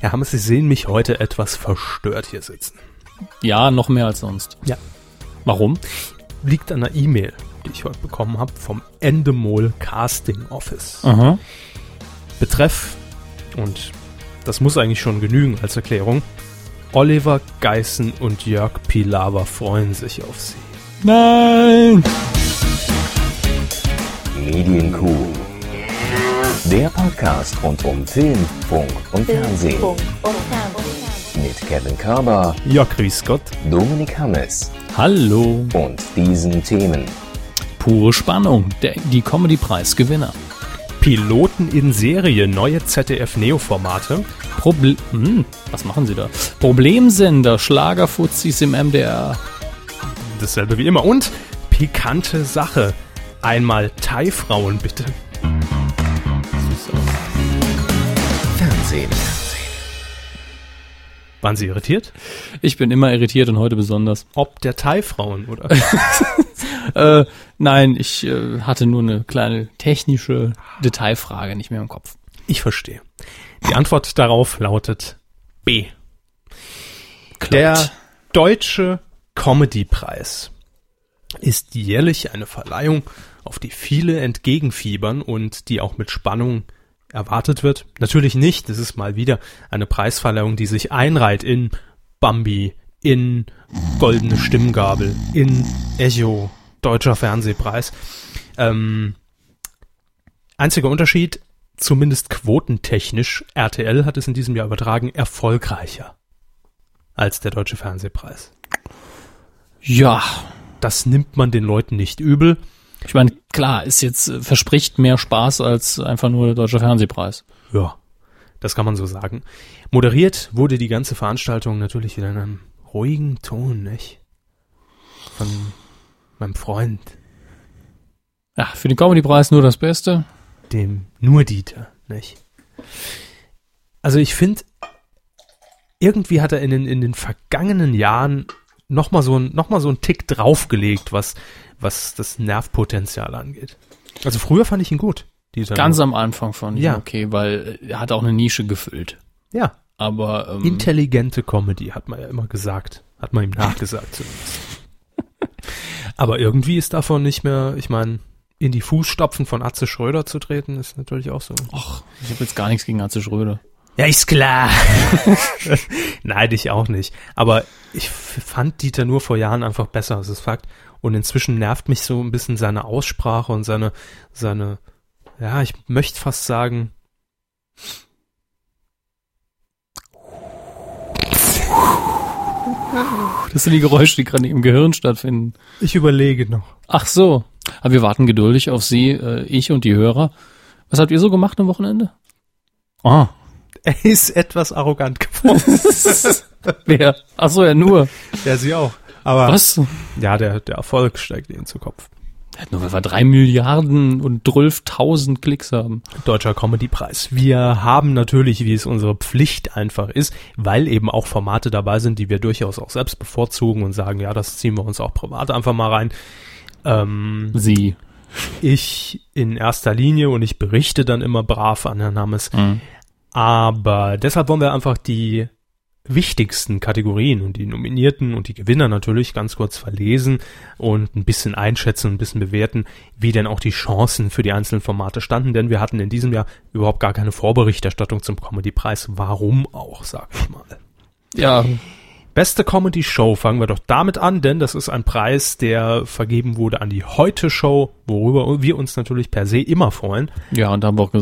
Herr Hammes, Sie sehen mich heute etwas verstört hier sitzen. Ja, noch mehr als sonst. Ja. Warum? Liegt an einer E-Mail, die ich heute bekommen habe vom Endemol Casting Office. Aha. Betreff, und das muss eigentlich schon genügen als Erklärung, Oliver Geissen und Jörg Pilawa freuen sich auf Sie. Nein! Medienkuh. Der Podcast rund um Film, Funk und Fernsehen. Mit Kevin Körber, Ja, grüß Gott. Dominik Hammes Hallo. und diesen Themen. Pure Spannung. Der, die Comedy-Preisgewinner. Piloten in Serie, neue ZDF-Neo-Formate. Proble hm, was machen Sie da? Problemsender, Schlagerfuzis im MDR. Dasselbe wie immer. Und pikante Sache. Einmal Thai-Frauen, bitte. Waren Sie irritiert? Ich bin immer irritiert und heute besonders. Ob der Thai-Frauen, oder? Äh, nein, ich äh, hatte nur eine kleine technische Detailfrage nicht mehr im Kopf. Ich verstehe. Die Antwort darauf lautet B. Der Deutsche Comedy-Preis ist jährlich eine Verleihung, auf die viele entgegenfiebern und die auch mit Spannung erwartet wird. Natürlich nicht, es ist mal wieder eine Preisverleihung, die sich einreiht in Bambi, in Goldene Stimmgabel, in Echo, Deutscher Fernsehpreis. Ähm, einziger Unterschied, zumindest quotentechnisch, RTL hat es in diesem Jahr übertragen, erfolgreicher als der Deutsche Fernsehpreis. Ja, Das nimmt man den Leuten nicht übel. Ich meine, klar, ist jetzt äh, verspricht mehr Spaß als einfach nur der Deutsche Fernsehpreis. Ja, das kann man so sagen. Moderiert wurde die ganze Veranstaltung natürlich wieder in einem ruhigen Ton, nicht? Von meinem Freund, Ja, für den Comedy-Preis nur das Beste. dem nur Dieter, nicht? Also ich finde, irgendwie hat er in den, in den vergangenen Jahren noch mal so ein, noch mal so einen Tick draufgelegt, was, was das Nervpotenzial angeht. Also früher fand ich ihn gut. Ganz am Anfang fand ich Ja. okay, weil er hat auch eine Nische gefüllt. Ja, Aber ähm, intelligente Comedy, hat man ja immer gesagt. Hat man ihm nachgesagt zumindest. Aber irgendwie ist davon nicht mehr, ich meine, in die Fußstapfen von Atze Schröder zu treten, ist natürlich auch so. ach, ich habe jetzt gar nichts gegen Atze Schröder. Ja, ist klar. Nein, ich auch nicht. Aber ich fand Dieter nur vor Jahren einfach besser, das ist Fakt. Und inzwischen nervt mich so ein bisschen seine Aussprache und seine, seine, ja, ich möchte fast sagen, Das sind die Geräusche, die gerade im Gehirn stattfinden. ich überlege noch. Ach so. Aber wir warten geduldig auf Sie, äh, ich und die Hörer. Was habt ihr so gemacht am Wochenende? Ah, Er ist etwas arrogant geworden. wer? Ach so, ja nur. ja, sie auch. Aber Was? ja, der, der Erfolg steigt ihnen zu Kopf. Nur weil wir drei Milliarden und 12.000 Klicks haben. Deutscher Comedy-Preis. Wir haben natürlich, wie es unsere Pflicht einfach ist, weil eben auch Formate dabei sind, die wir durchaus auch selbst bevorzugen und sagen, ja, das ziehen wir uns auch privat einfach mal rein. Ähm, Sie. ich in erster Linie und ich berichte dann immer brav an Herrn Hammes. Mhm. Aber deshalb wollen wir einfach die wichtigsten Kategorien und die Nominierten und die Gewinner natürlich ganz kurz verlesen und ein bisschen einschätzen, ein bisschen bewerten, wie denn auch die Chancen für die einzelnen Formate standen, denn wir hatten in diesem Jahr überhaupt gar keine Vorberichterstattung zum Comedy-Preis. Warum auch, sag ich mal. Ja, Beste Comedy Show fangen wir doch damit an, denn das ist ein Preis, der vergeben wurde an die Heute Show, worüber wir uns natürlich per se immer freuen. ja, und da haben wir auch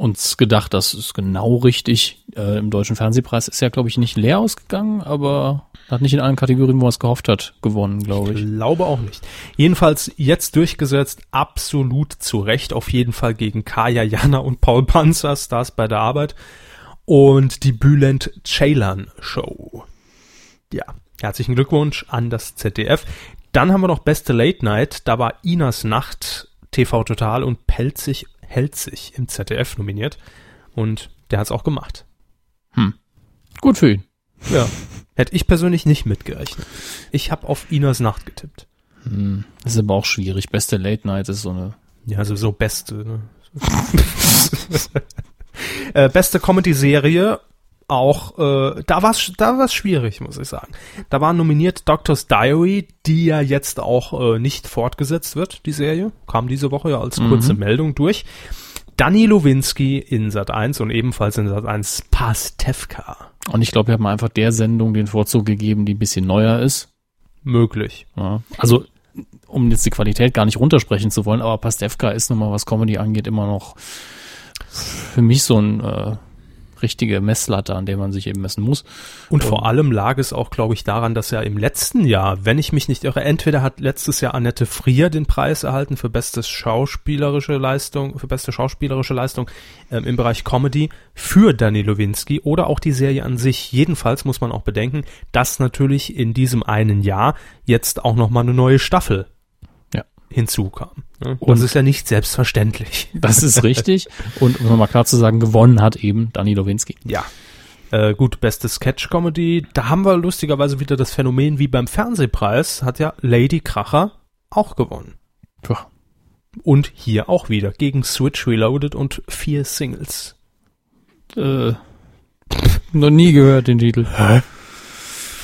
uns gedacht, das ist genau richtig. Äh, Im Deutschen Fernsehpreis ist ja, glaube ich, nicht leer ausgegangen, aber hat nicht in allen Kategorien, wo er es gehofft hat, gewonnen, glaube ich. Glaube auch nicht. Jedenfalls jetzt durchgesetzt, absolut zu Recht, auf jeden Fall gegen Kaya Jana und Paul Panzer, Stars bei der Arbeit. Und die Bülent Ceylan Show. Ja, herzlichen Glückwunsch an das ZDF. Dann haben wir noch Beste Late Night, da war Inas Nacht, TV Total und Pelzig hält sich im ZDF nominiert. Und der hat's auch gemacht. Gut für ihn. Ja. Hätte ich persönlich nicht mitgerechnet. Ich habe auf Inas Nacht getippt. Hm, Das ist aber auch schwierig. Beste Late Night ist so eine. Ja, also so beste. Ne? äh, beste Comedy-Serie auch, äh, da war es da war's schwierig, muss ich sagen. Da war nominiert Doctor's Diary, die ja jetzt auch äh, nicht fortgesetzt wird, die Serie. Kam diese Woche ja als kurze Meldung durch. Danny Lowinski in Sat 1 und ebenfalls in Sat 1 Pastewka. Und ich glaube, wir haben einfach der Sendung den Vorzug gegeben, die ein bisschen neuer ist. Möglich. Ja. Also, um jetzt die Qualität gar nicht runtersprechen zu wollen, aber Pastewka ist nun mal, was Comedy angeht, immer noch für mich so ein äh, richtige Messlatte, an der man sich eben messen muss. Und vor allem lag es auch, glaube ich, daran, dass er im letzten Jahr, wenn ich mich nicht irre, entweder hat letztes Jahr Annette Frier den Preis erhalten für bestes schauspielerische Leistung, für beste schauspielerische Leistung ähm, im Bereich Comedy für Danny Lowinski oder auch die Serie an sich. Jedenfalls muss man auch bedenken, dass natürlich in diesem einen Jahr jetzt auch noch mal eine neue Staffel Ja. hinzukam. Ne? Und- das ist ja nicht selbstverständlich. Das ist richtig. Und um nochmal klar zu sagen, gewonnen hat eben Danny Lowinski. Ja. Äh, gut, beste Sketch-Comedy. Da haben wir lustigerweise wieder das Phänomen wie beim Fernsehpreis, hat ja Lady Kracher auch gewonnen. Tja. Und hier auch wieder gegen Switch Reloaded und vier Singles. Äh, noch nie gehört den Titel.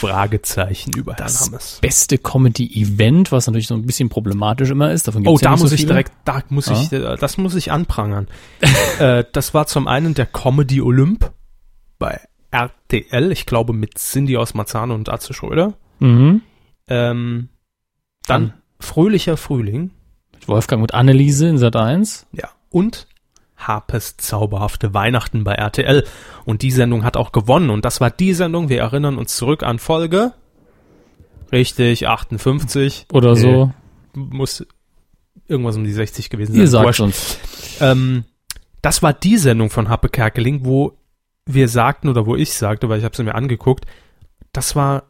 Fragezeichen über Herrn Das Hammes. beste Comedy-Event, was natürlich so ein bisschen problematisch immer ist. Davon Oh, gibt's ja da nicht muss so ich viele. direkt, da muss ich, äh, das muss ich anprangern. äh, das war zum einen der Comedy Olymp bei RTL, ich glaube mit Cindy aus Marzahn und Atze Schröder. Mhm. Ähm, dann Fröhlicher Frühling. Mit Wolfgang und Anneliese in Sat 1. Ja. Und Harpes zauberhafte Weihnachten bei RTL. Und die Sendung hat auch gewonnen. Und das war die Sendung, wir erinnern uns zurück an Folge. Richtig, 58. Oder Nee, so. Muss irgendwas um die 60 gewesen sein. Ihr sagt uns. Ähm, das war die Sendung von Happe Kerkeling, wo wir sagten oder wo ich sagte, weil ich habe sie mir angeguckt, das war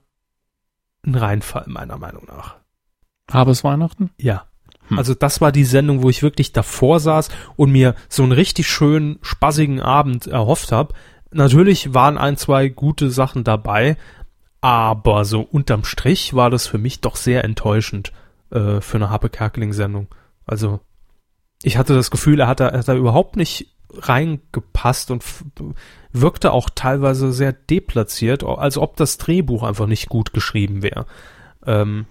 ein Reinfall meiner Meinung nach. Habes Weihnachten? Ja. Hm. Also das war die Sendung, wo ich wirklich davor saß und mir so einen richtig schönen, spaßigen Abend erhofft habe. Natürlich waren ein, zwei gute Sachen dabei, aber so unterm Strich war das für mich doch sehr enttäuschend äh, für eine Happe Kerkeling-Sendung. Also ich hatte das Gefühl, er hat da, hat da überhaupt nicht reingepasst und wirkte auch teilweise sehr deplatziert, als ob das Drehbuch einfach nicht gut geschrieben wäre. Ähm,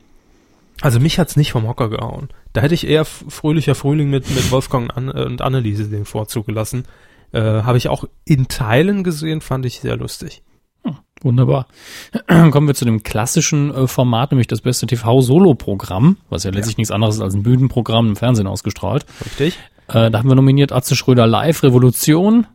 also mich hat's nicht vom Hocker gehauen. Da hätte ich eher fröhlicher Frühling mit, mit Wolfgang und, An und Anneliese den Vorzug gelassen. Äh, Habe ich auch in Teilen gesehen, fand ich sehr lustig. Wunderbar. Kommen wir zu dem klassischen äh, Format, nämlich das beste TV-Solo-Programm, was ja letztlich nichts anderes ist als ein Bühnenprogramm im Fernsehen ausgestrahlt. Richtig? Äh, da haben wir nominiert Atze Schröder live, Revolution,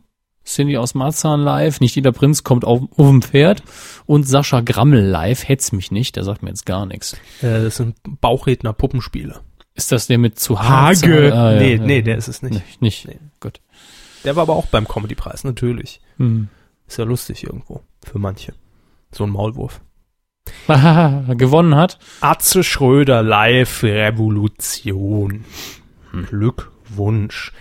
Cindy aus Marzahn live, nicht jeder Prinz kommt auf, auf dem Pferd und Sascha Grammel live, hetz mich nicht, der sagt mir jetzt gar nichts. Äh, das sind Bauchredner Puppenspiele. Ist das der mit zu Hage? Ah, nee, ja. nee, der ist es nicht. Nicht, nicht. Nee. gut. Der war aber auch beim Comedy-Preis, natürlich. Hm. Ist ja lustig irgendwo. Für manche. So ein Maulwurf. Gewonnen hat. Atze Schröder live Revolution. Glückwunsch.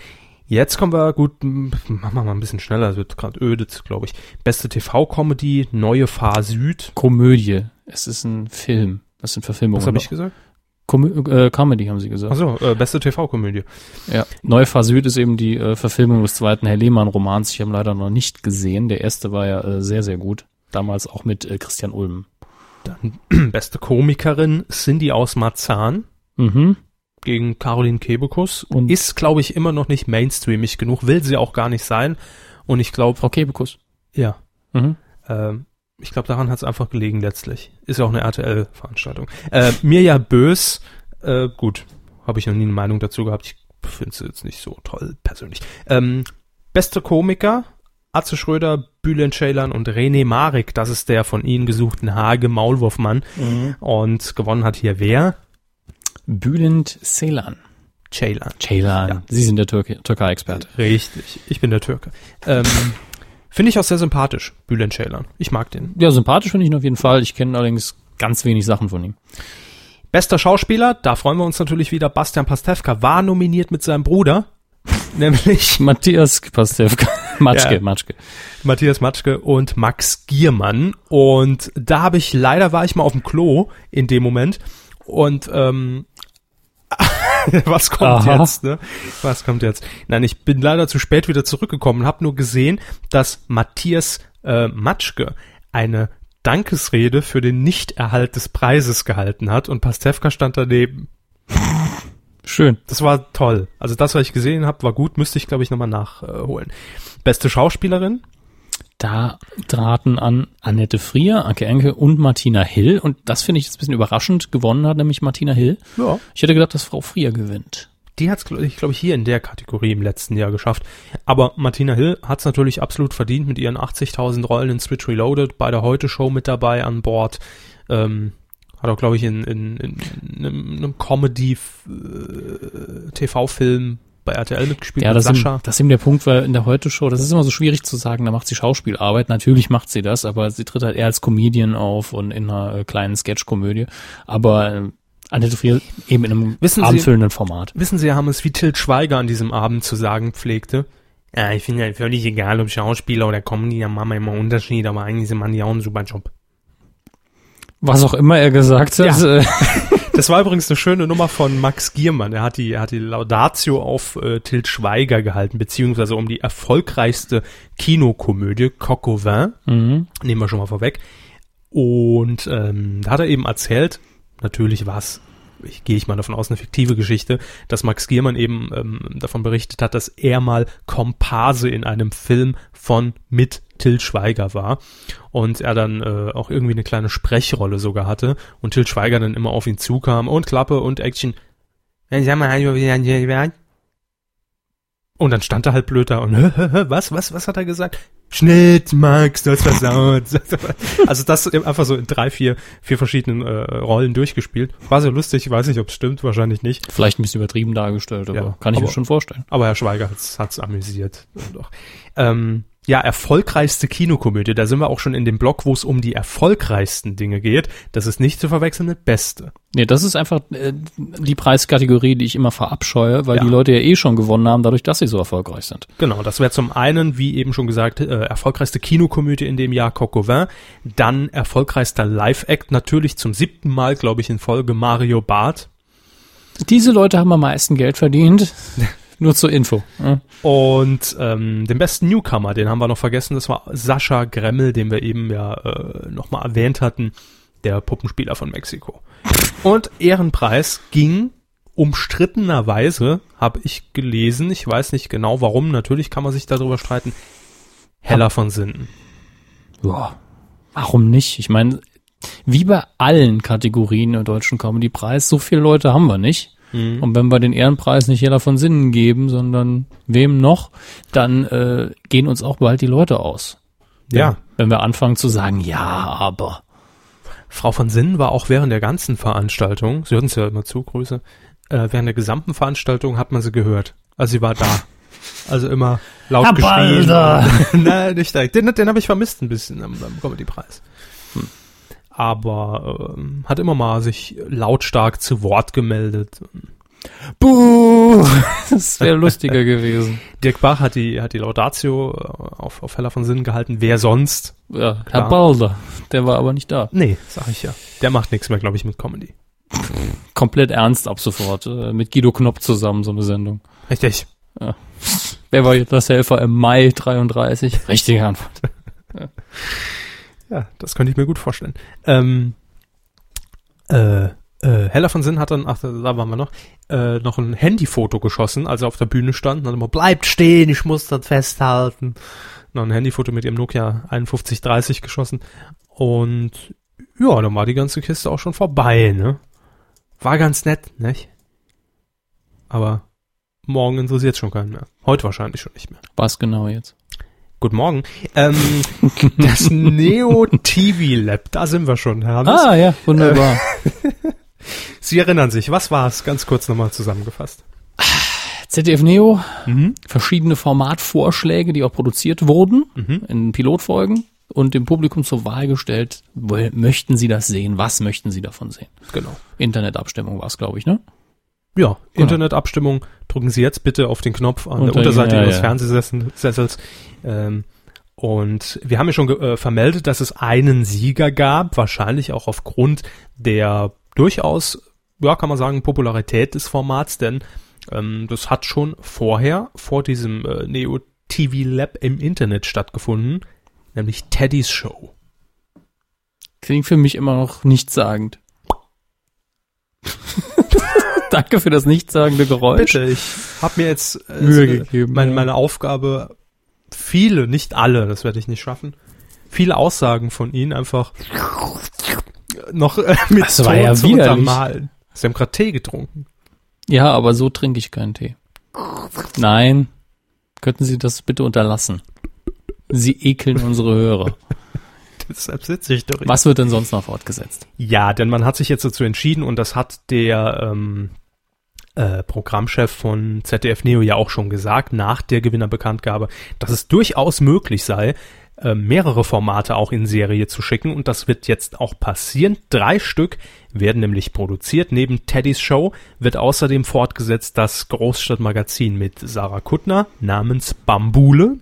Jetzt kommen wir gut, machen wir mal ein bisschen schneller, es wird gerade ödet, glaube ich. Beste TV-Comedy, Neue Fahr Süd. Komödie. Es ist ein Film. Das sind Verfilmungen. Was habe ich gesagt? Komö äh, Comedy haben sie gesagt. Achso, äh, beste TV-Komödie. Ja. Neufahr Süd ist eben die äh, Verfilmung des zweiten Herr Lehmann-Romans. Ich habe ihn leider noch nicht gesehen. Der erste war ja äh, sehr, sehr gut. Damals auch mit äh, Christian Ulm. Dann beste Komikerin, Cindy aus Marzahn Mhm. Gegen Caroline Kebekus. Und- ist, glaube ich, immer noch nicht mainstreamig genug, will sie auch gar nicht sein. Und ich glaube, Frau Kebekus. ja, Mhm. Ähm, ich glaube, daran hat es einfach gelegen letztlich. Ist ja auch eine RTL-Veranstaltung. Äh, Mirja Bös, äh, gut, habe ich noch nie eine Meinung dazu gehabt. Ich finde sie jetzt nicht so toll persönlich. Ähm, beste Komiker, Atze Schröder, Bülent Ceylan und René Marik. Das ist der von Ihnen gesuchten Hage Maulwurfmann. Und gewonnen hat hier wer? Bülent Ceylan. Ceylan. Ceylan. Ja. Sie sind der Türke Türkei-Experte. Richtig, ich bin der Türke. Ähm, finde ich auch sehr sympathisch, Bülent Ceylan. Ich mag den. Ja, sympathisch finde ich ihn auf jeden Fall. Ich kenne allerdings ganz wenig Sachen von ihm. Bester Schauspieler, da freuen wir uns natürlich wieder. Bastian Pastewka war nominiert mit seinem Bruder, nämlich Matthias Pastewka. Matschke, Ja. Matschke. Matthias Matschke und Max Giermann. Und da habe ich, leider war ich mal auf dem Klo in dem Moment. Und ähm, was kommt Aha. jetzt? Ne? Was kommt jetzt? Nein, ich bin leider zu spät wieder zurückgekommen und habe nur gesehen, dass Matthias äh, Matschke eine Dankesrede für den Nichterhalt des Preises gehalten hat und Pastewka stand daneben. Schön. Das war toll. Also das, was ich gesehen habe, war gut. Müsste ich, glaube ich, nochmal nachholen. Beste Schauspielerin? Da traten an Annette Frier, Anke Enke und Martina Hill. Und das finde ich jetzt ein bisschen überraschend. Gewonnen hat nämlich Martina Hill. Ja. Ich hätte gedacht, dass Frau Frier gewinnt. Die hat es, glaube ich, glaub ich, hier in der Kategorie im letzten Jahr geschafft. Aber Martina Hill hat es natürlich absolut verdient mit ihren 80.000 Rollen in Switch Reloaded, bei der Heute-Show mit dabei an Bord. Ähm, hat auch, glaube ich, in, in, in, in einem, einem Comedy-TV-Film bei RTL mitgespielt Ja, mit das ist, Sascha. eben, das ist eben der Punkt, weil in der Heute-Show, das ist immer so schwierig zu sagen, da macht sie Schauspielarbeit. Natürlich macht sie das, aber sie tritt halt eher als Comedian auf und in einer äh, kleinen Sketch-Komödie. Aber äh, Annette Frier eben in einem Wissen Sie- abendfüllenden Format. Wissen Sie, Herr Hammes, wie Til Schweiger an diesem Abend zu sagen pflegte? Ja, ich finde ja völlig egal, ob Schauspieler oder Comedy, da machen wir immer Unterschied, aber eigentlich machen die auch einen super Job. Was auch immer er gesagt hat. Ja. Das war übrigens eine schöne Nummer von Max Giermann. Er hat die, er hat die Laudatio auf äh, Til Schweiger gehalten, beziehungsweise um die erfolgreichste Kinokomödie, Coq vin, mhm. nehmen wir schon mal vorweg. Und ähm, da hat er eben erzählt, natürlich war es, ich gehe ich mal davon aus, eine fiktive Geschichte, dass Max Giermann eben ähm, davon berichtet hat, dass er mal Komparse in einem Film von mit Til Schweiger war und er dann äh, auch irgendwie eine kleine Sprechrolle sogar hatte und Til Schweiger dann immer auf ihn zukam und Klappe und Action. Sag mal, und dann stand er halt blöd da und was, was, was hat er gesagt? Schnitt, Max, du hast versaut. also das einfach so in drei, vier, vier verschiedenen äh, Rollen durchgespielt. War sehr lustig, ich weiß nicht, ob es stimmt, wahrscheinlich nicht. Vielleicht ein bisschen übertrieben dargestellt, aber Ja, kann ich mir aber- schon vorstellen. Aber Herr Schweiger hat's, hat's amüsiert. Doch. Ähm, ja, erfolgreichste Kinokomödie. Da sind wir auch schon in dem Block, wo es um die erfolgreichsten Dinge geht. Das ist nicht zu verwechseln mit Beste. Nee, das ist einfach äh, die Preiskategorie, die ich immer verabscheue, weil Ja. die Leute ja eh schon gewonnen haben, dadurch, dass sie so erfolgreich sind. Genau, das wäre zum einen, wie eben schon gesagt, äh, erfolgreichste Kinokomödie in dem Jahr Coq au vin. Dann erfolgreichster Live-Act, natürlich zum siebten Mal, glaube ich, in Folge Mario Barth. Diese Leute haben am meisten Geld verdient. Nur zur Info. Ja. Und ähm, den besten Newcomer, den haben wir noch vergessen, das war Sascha Gremmel, den wir eben ja äh, nochmal erwähnt hatten, der Puppenspieler von Mexiko. Und Ehrenpreis ging umstrittenerweise, habe ich gelesen, ich weiß nicht genau warum, natürlich kann man sich darüber streiten, Heller von Sinnen. ja. Warum nicht? Ich meine, wie bei allen Kategorien im deutschen Comedy-Preis, so viele Leute haben wir nicht. Mhm. Und wenn wir den Ehrenpreis nicht jeder von Sinnen geben, sondern wem noch, dann äh, gehen uns auch bald die Leute aus. Ja. Wenn wir anfangen zu sagen, ja, aber. Frau von Sinnen war auch während der ganzen Veranstaltung, Sie hören es ja immer zu, Grüße, äh, während der gesamten Veranstaltung hat man sie gehört. Also sie war da. Also immer laut Herr geschrien. Nein, nicht direkt. Den, den habe ich vermisst ein bisschen am, am Comedy-Preis. Aber ähm, hat immer mal sich lautstark zu Wort gemeldet. Buh! Das wäre lustiger gewesen. Dirk Bach hat die, hat die Laudatio äh, auf, auf Heller von Sinnen gehalten. Wer sonst? Ja, Klar. Herr Balder, der war aber nicht da. Nee, sag ich ja. Der macht nichts mehr, glaube ich, mit Comedy. Komplett ernst ab sofort. äh, Mit Guido Knopp zusammen so eine Sendung. Richtig. Wer war jetzt das Helfer im Mai 33? Richtige Antwort. Ja, das könnte ich mir gut vorstellen. Ähm, äh, äh, Heller von Sinn hat dann, ach, da waren wir noch, äh, noch ein Handyfoto geschossen, als er auf der Bühne stand. Und hat immer, bleibt stehen, ich muss das festhalten. Noch ein Handyfoto mit ihrem Nokia 5130 geschossen. Und ja, dann war die ganze Kiste auch schon vorbei, ne? War ganz nett, nicht? Aber morgen interessiert schon keinen mehr. Heute wahrscheinlich schon nicht mehr. Was genau jetzt? Guten Morgen. Ähm, das Neo TV Lab, da sind wir schon, Herr Hannes. Ah, ja, wunderbar. Sie erinnern sich, was war es? Ganz kurz nochmal zusammengefasst. ZDF Neo, verschiedene Formatvorschläge, die auch produziert wurden Mhm. in Pilotfolgen und dem Publikum zur Wahl gestellt, möchten Sie das sehen? Was möchten Sie davon sehen? Genau. Internetabstimmung war es, glaube ich, ne? Ja, Genau. Internetabstimmung. Drücken Sie jetzt bitte auf den Knopf an Unter- der Unterseite ja, Ihres ja. Fernsehsessels. Ähm, und wir haben ja schon äh, vermeldet, dass es einen Sieger gab, wahrscheinlich auch aufgrund der durchaus, ja, kann man sagen, Popularität des Formats, denn ähm, das hat schon vorher, vor diesem äh, Neo TV Lab im Internet stattgefunden. nämlich Teddys Show. Klingt für mich immer noch nichtssagend. Danke für das nichtssagende Geräusch. Bitte, ich habe mir jetzt äh, Mühe so, gegeben, Meine, meine Aufgabe, viele, nicht alle, das werde ich nicht schaffen, viele Aussagen von ihnen einfach noch äh, mit Das war ja zu widerlich. untermalen. Sie haben gerade Tee getrunken. Ja, aber so trinke ich keinen Tee. Nein. Könnten Sie das bitte unterlassen? Sie ekeln unsere Hörer. Deshalb sitze ich doch. Was wird denn sonst noch fortgesetzt? Ja, denn man hat sich jetzt dazu entschieden und das hat der ähm, äh, Programmchef von ZDF Neo ja auch schon gesagt, nach der Gewinnerbekanntgabe, dass es durchaus möglich sei, äh, mehrere Formate auch in Serie zu schicken und das wird jetzt auch passieren. Drei Stück werden nämlich produziert. Neben Teddys Show wird außerdem fortgesetzt das Großstadtmagazin mit Sarah Kuttner namens Bambule.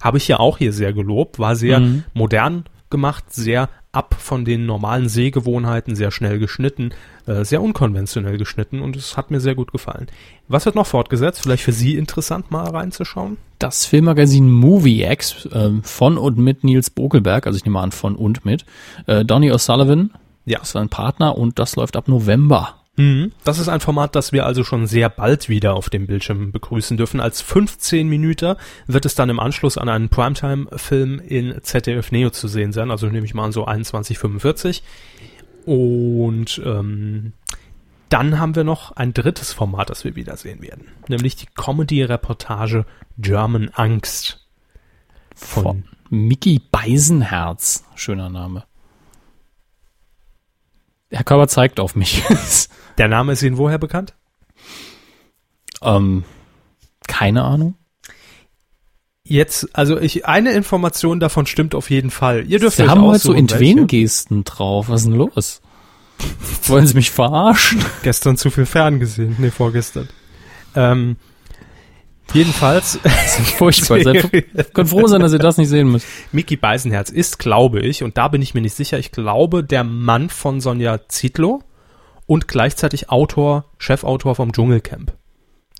Habe ich ja auch hier sehr gelobt, war sehr Mhm. modern gemacht, sehr ab von den normalen Sehgewohnheiten, sehr schnell geschnitten, äh, sehr unkonventionell geschnitten und es hat mir sehr gut gefallen. Was wird noch fortgesetzt? Vielleicht für Sie interessant mal reinzuschauen? Das Filmmagazin Movie X ähm, von und mit Nils Bokelberg, also ich nehme an von und mit, äh, Donny O'Sullivan, Ja. das ist ein Partner und das läuft ab November. Mhm. Das ist ein Format, das wir also schon sehr bald wieder auf dem Bildschirm begrüßen dürfen. Als 15 Minuten wird es dann im Anschluss an einen Primetime-Film in ZDF Neo zu sehen sein. Also nehme ich mal an so 21.45. Und ähm, dann haben wir noch ein drittes Format, das wir wiedersehen werden. Nämlich die Comedy-Reportage German Angst. Von Mickey Beisenherz. Schöner Name. Herr Körber zeigt auf mich. Der Name ist Ihnen woher bekannt? ähm, keine Ahnung. Jetzt, also ich, eine Information davon stimmt auf jeden Fall. Ihr dürft Sie euch haben heute so. Entwen-Gesten drauf. Was ist denn los? Wollen Sie mich verarschen? Gestern zu viel fern gesehen. Nee, vorgestern. Ähm, jedenfalls, Furchtbar. Seid, könnt froh sein, dass ihr das nicht sehen müsst. Mickey Beisenherz ist, glaube ich, und da bin ich mir nicht sicher, ich glaube, der Mann von Sonja Zietlow und gleichzeitig Autor, Chefautor vom Dschungelcamp.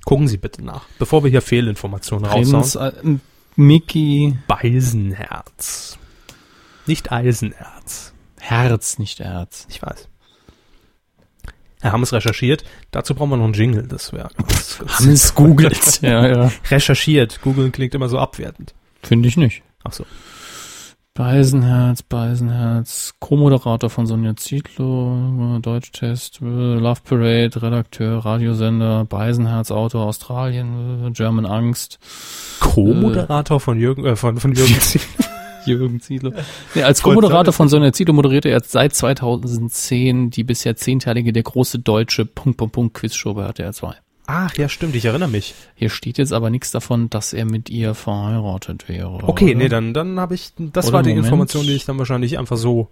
Gucken Sie bitte nach, bevor wir hier Fehlinformationen raushauen. Äh, Mickey Beisenherz. Nicht Eisenerz. Herz, nicht Herz. Ich weiß. Wir haben es recherchiert. Dazu brauchen wir noch einen Jingle. Das wäre es googelt. ja, ja. recherchiert. Googeln klingt immer so abwertend. Finde ich nicht. Ach so. Beisenherz, Beisenherz, Co-Moderator von Sonja Zietlow, Deutschtest, äh, Love Parade, Redakteur, Radiosender, Beisenherz, Autor, Australien, äh, German Angst, Co-Moderator von Jürgen, äh, von, von Jürgen Ziel. Jürgen Zietlow. Nee, als Co-Moderator von Sonja Zietlow moderierte er seit 2010 die bisher zehnteilige Der große deutsche Punkt, Punkt, Punkt Quizshow bei RTL 2. Ach, ja, stimmt, ich erinnere mich. Hier steht jetzt aber nichts davon, dass er mit ihr verheiratet wäre. Okay, oder? nee, dann, dann habe ich, das Oder war die Moment. Information, die ich dann wahrscheinlich einfach so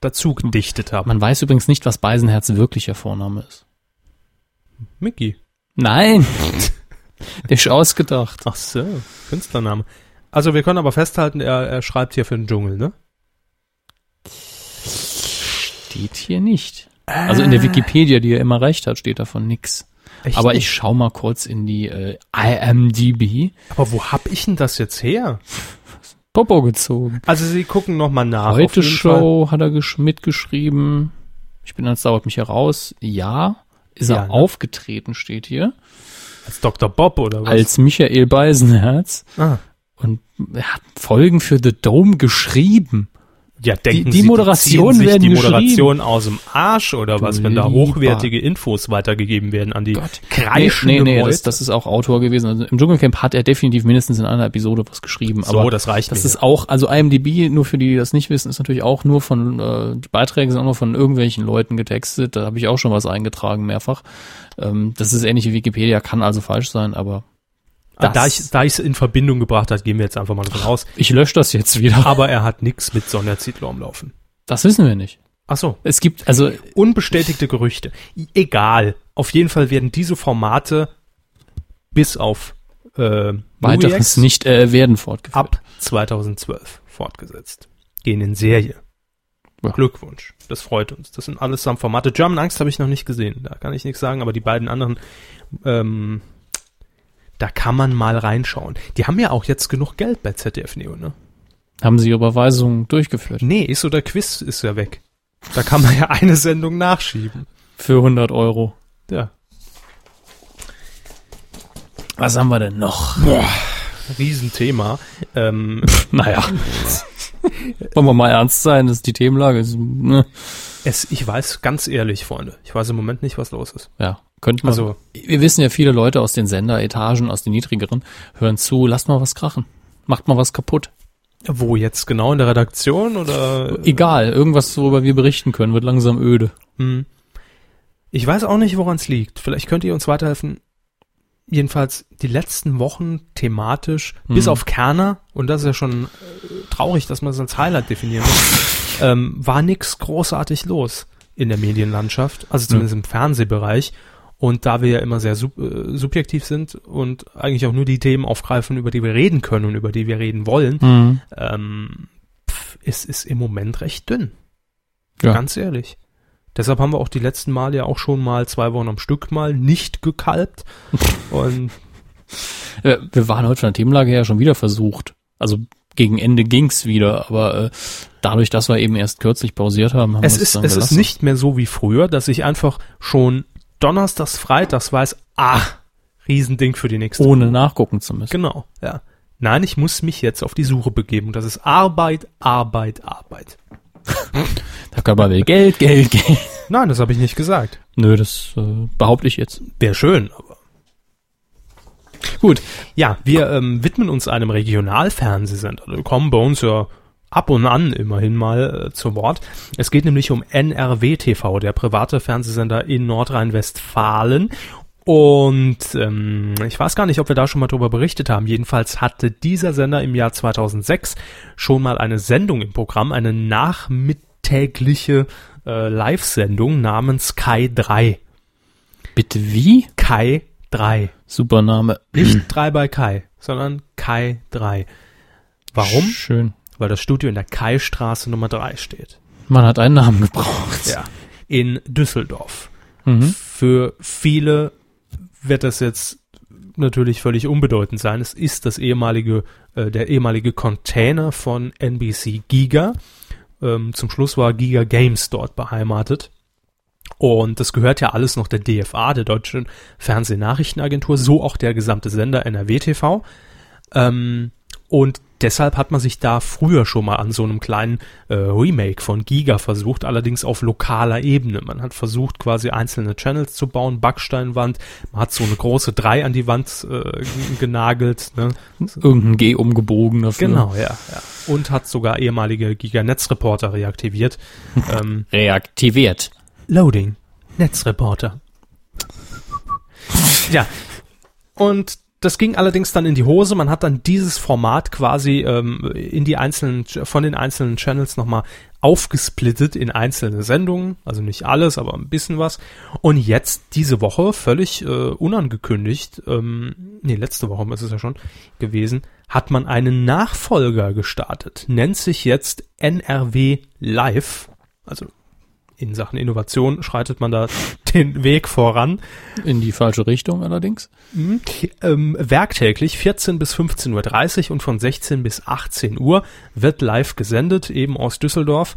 dazu gedichtet habe. Man weiß übrigens nicht, was Beisenherz wirklicher Vorname ist. Mickey. Nein! Der ist ausgedacht. Ach so, Künstlername. Also wir können aber festhalten, er, er schreibt hier für den Dschungel, ne? Steht hier nicht. Also in der Wikipedia, die er immer recht hat, steht davon nix. Echt Aber ich nicht? schau mal kurz in die äh, IMDb. Aber wo hab ich denn das jetzt her? Popo gezogen. Also Sie gucken noch mal nach. Heute jeden Fall. Show hat er gesch mitgeschrieben. Ich bin als dauert mich heraus. Ja, ist Ja, er ne? aufgetreten, steht hier. Als Dr. Bob oder was? Als Michael Beisenherz. ah. Und er hat Folgen für The Dome geschrieben. Ja, denken die Sie, Moderationen ziehen sich die Moderation aus dem Arsch oder Du was, wenn da hochwertige Infos weitergegeben werden an die Nee, kreischende nee, nee Meute? das, das ist auch Autor gewesen. Also im Dschungelcamp hat er definitiv mindestens in einer Episode was geschrieben. so, aber das reicht das mir. ist auch, also IMDb, nur für die, die das nicht wissen, ist natürlich auch nur von, äh, die Beiträge sind auch nur von irgendwelchen Leuten getextet. Da habe ich auch schon was eingetragen, mehrfach. Ähm, das ist ähnlich wie Wikipedia, kann also falsch sein, aber Ah, da das- ich da ich es in Verbindung gebracht hat, gehen wir jetzt einfach mal davon aus. ich lösche das jetzt wieder. Aber er hat nichts mit Sonja Zietlow am Laufen. Das wissen wir nicht. Ach so, Es gibt, also unbestätigte Gerüchte. Egal. Auf jeden Fall werden diese Formate bis auf äh, weiteres nicht äh, werden fortgeführt. ab 2012 fortgesetzt. Gehen in Serie. Ja. Glückwunsch. Das freut uns. Das sind allesamt Formate. German Angst habe ich noch nicht gesehen. Da kann ich nichts sagen, aber die beiden anderen, ähm, da kann man mal reinschauen. Die haben ja auch jetzt genug Geld bei ZDF Neo, ne? Haben Sie Ihre Überweisung durchgeführt? Nee, ist oder Quiz ist ja weg. Da kann man ja eine Sendung nachschieben. Für 100 Euro. Ja. Was haben wir denn noch? Riesenthema. Ähm, Naja. Wollen wir mal ernst sein, dass die Themenlage ist, ne? es, ich weiß ganz ehrlich, Freunde, ich weiß im Moment nicht, was los ist. Ja, könnte man. Also- wir wissen ja, viele Leute aus den Senderetagen, aus den niedrigeren, hören zu, lasst mal was krachen. Macht mal was kaputt. Wo jetzt genau in der Redaktion oder? Egal, irgendwas, worüber wir berichten können, wird langsam öde. Hm. Ich weiß auch nicht, woran es liegt. Vielleicht könnt ihr uns weiterhelfen. Jedenfalls die letzten Wochen thematisch, bis auf Kerner, und das ist ja schon äh, traurig, dass man es als Highlight definieren muss, ähm, war nix großartig los in der Medienlandschaft, also zumindest im Fernsehbereich. Und da wir ja immer sehr sub äh, subjektiv sind und eigentlich auch nur die Themen aufgreifen, über die wir reden können und über die wir reden wollen, ähm, pf, es ist im Moment recht dünn. Ja. Ganz ehrlich. Deshalb haben wir auch die letzten Male ja auch schon mal zwei Wochen am Stück mal nicht gekalbt. Und Äh, Wir waren heute von der Themenlage her schon wieder versucht. Also gegen Ende ging's wieder, aber äh, dadurch, dass wir eben erst kürzlich pausiert haben, haben es wir ist, dann es ist gelassen. nicht mehr so wie früher, dass ich einfach schon donnerstags, freitags weiß, ah, Riesending für die nächste ohne nachgucken zu müssen. Genau, ja. Nein, ich muss mich jetzt auf die Suche begeben. Das ist Arbeit, Arbeit, Arbeit. Der Körper will Geld, Geld, Geld. Nein, das habe ich nicht gesagt. Nö, das äh, behaupte ich jetzt. Wäre schön, aber. Gut, ja, wir ähm, widmen uns einem Regionalfernsehsender. Wir kommen bei uns ja ab und an immerhin mal äh, zu Wort. Es geht nämlich um NRW TV, der private Fernsehsender in Nordrhein-Westfalen. Und ähm, ich weiß gar nicht, ob wir da schon mal drüber berichtet haben. Jedenfalls hatte dieser Sender im Jahr 2006 schon mal eine Sendung im Programm, eine nachmittägliche äh, Live-Sendung namens Kai 3. Bitte wie? Kai 3. Super Name. Nicht 3 bei Kai, sondern Kai 3. Warum? Schön. Weil das Studio in der Kai-Straße Nummer 3 steht. Man hat einen Namen gebraucht. Ja. In Düsseldorf. Mhm. Für viele wird das jetzt natürlich völlig unbedeutend sein. Es ist das ehemalige, äh, der ehemalige Container von NBC Giga. Ähm, zum Schluss war Giga Games dort beheimatet. Und das gehört ja alles noch der DFA, der Deutschen Fernsehnachrichtenagentur, so auch der gesamte Sender NRW TV. Ähm, und deshalb hat man sich da früher schon mal an so einem kleinen äh, Remake von Giga versucht, allerdings auf lokaler Ebene. Man hat versucht, quasi einzelne Channels zu bauen, Backsteinwand, man hat so eine große 3 an die Wand äh, genagelt, ne? Irgendein G umgebogen dafür. Genau, ja, ja. Und hat sogar ehemalige Giga-Netzreporter reaktiviert. ähm, Reaktiviert. Loading. Netzreporter. ja. Und das ging allerdings dann in die Hose. Man hat dann dieses Format quasi ähm, in die einzelnen, von den einzelnen Channels nochmal aufgesplittet in einzelne Sendungen. Also nicht alles, aber ein bisschen was. Und jetzt diese Woche, völlig äh, unangekündigt, ähm, nee, letzte Woche ist es ja schon gewesen, hat man einen Nachfolger gestartet. Nennt sich jetzt NRW Live. Also in Sachen Innovation schreitet man da den Weg voran. In die falsche Richtung allerdings. Ähm, werktäglich 14 bis 15.30 Uhr und von 16 bis 18 Uhr wird live gesendet, eben aus Düsseldorf.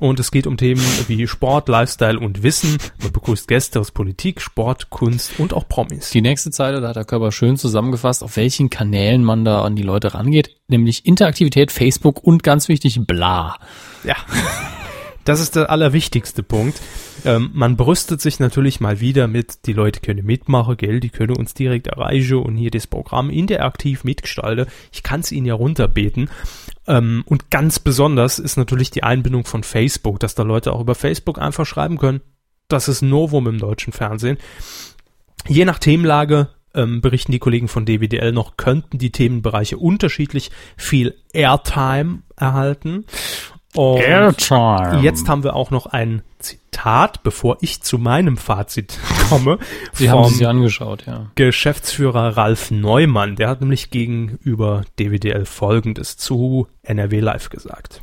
Und es geht um Themen wie Sport, Lifestyle und Wissen. Man begrüßt Gäste aus Politik, Sport, Kunst und auch Promis. Die nächste Zeile, da hat der Körper schön zusammengefasst, auf welchen Kanälen man da an die Leute rangeht, nämlich Interaktivität, Facebook und ganz wichtig, bla. Ja. Das ist der allerwichtigste Punkt. Ähm, man brüstet sich natürlich mal wieder mit, die Leute können mitmachen, gell, die können uns direkt erreichen und hier das Programm interaktiv mitgestalten. Ich kann es ihnen ja runterbeten. Ähm, und ganz besonders ist natürlich die Einbindung von Facebook, dass da Leute auch über Facebook einfach schreiben können. Das ist Novum im deutschen Fernsehen. Je nach Themenlage ähm, berichten die Kollegen von DWDL noch, könnten die Themenbereiche unterschiedlich viel Airtime erhalten. Und Airtime. Jetzt haben wir auch noch ein Zitat, bevor ich zu meinem Fazit komme, Sie haben sie sich angeschaut, ja. Geschäftsführer Ralf Neumann. Der hat nämlich gegenüber DWDL Folgendes zu NRW Live gesagt.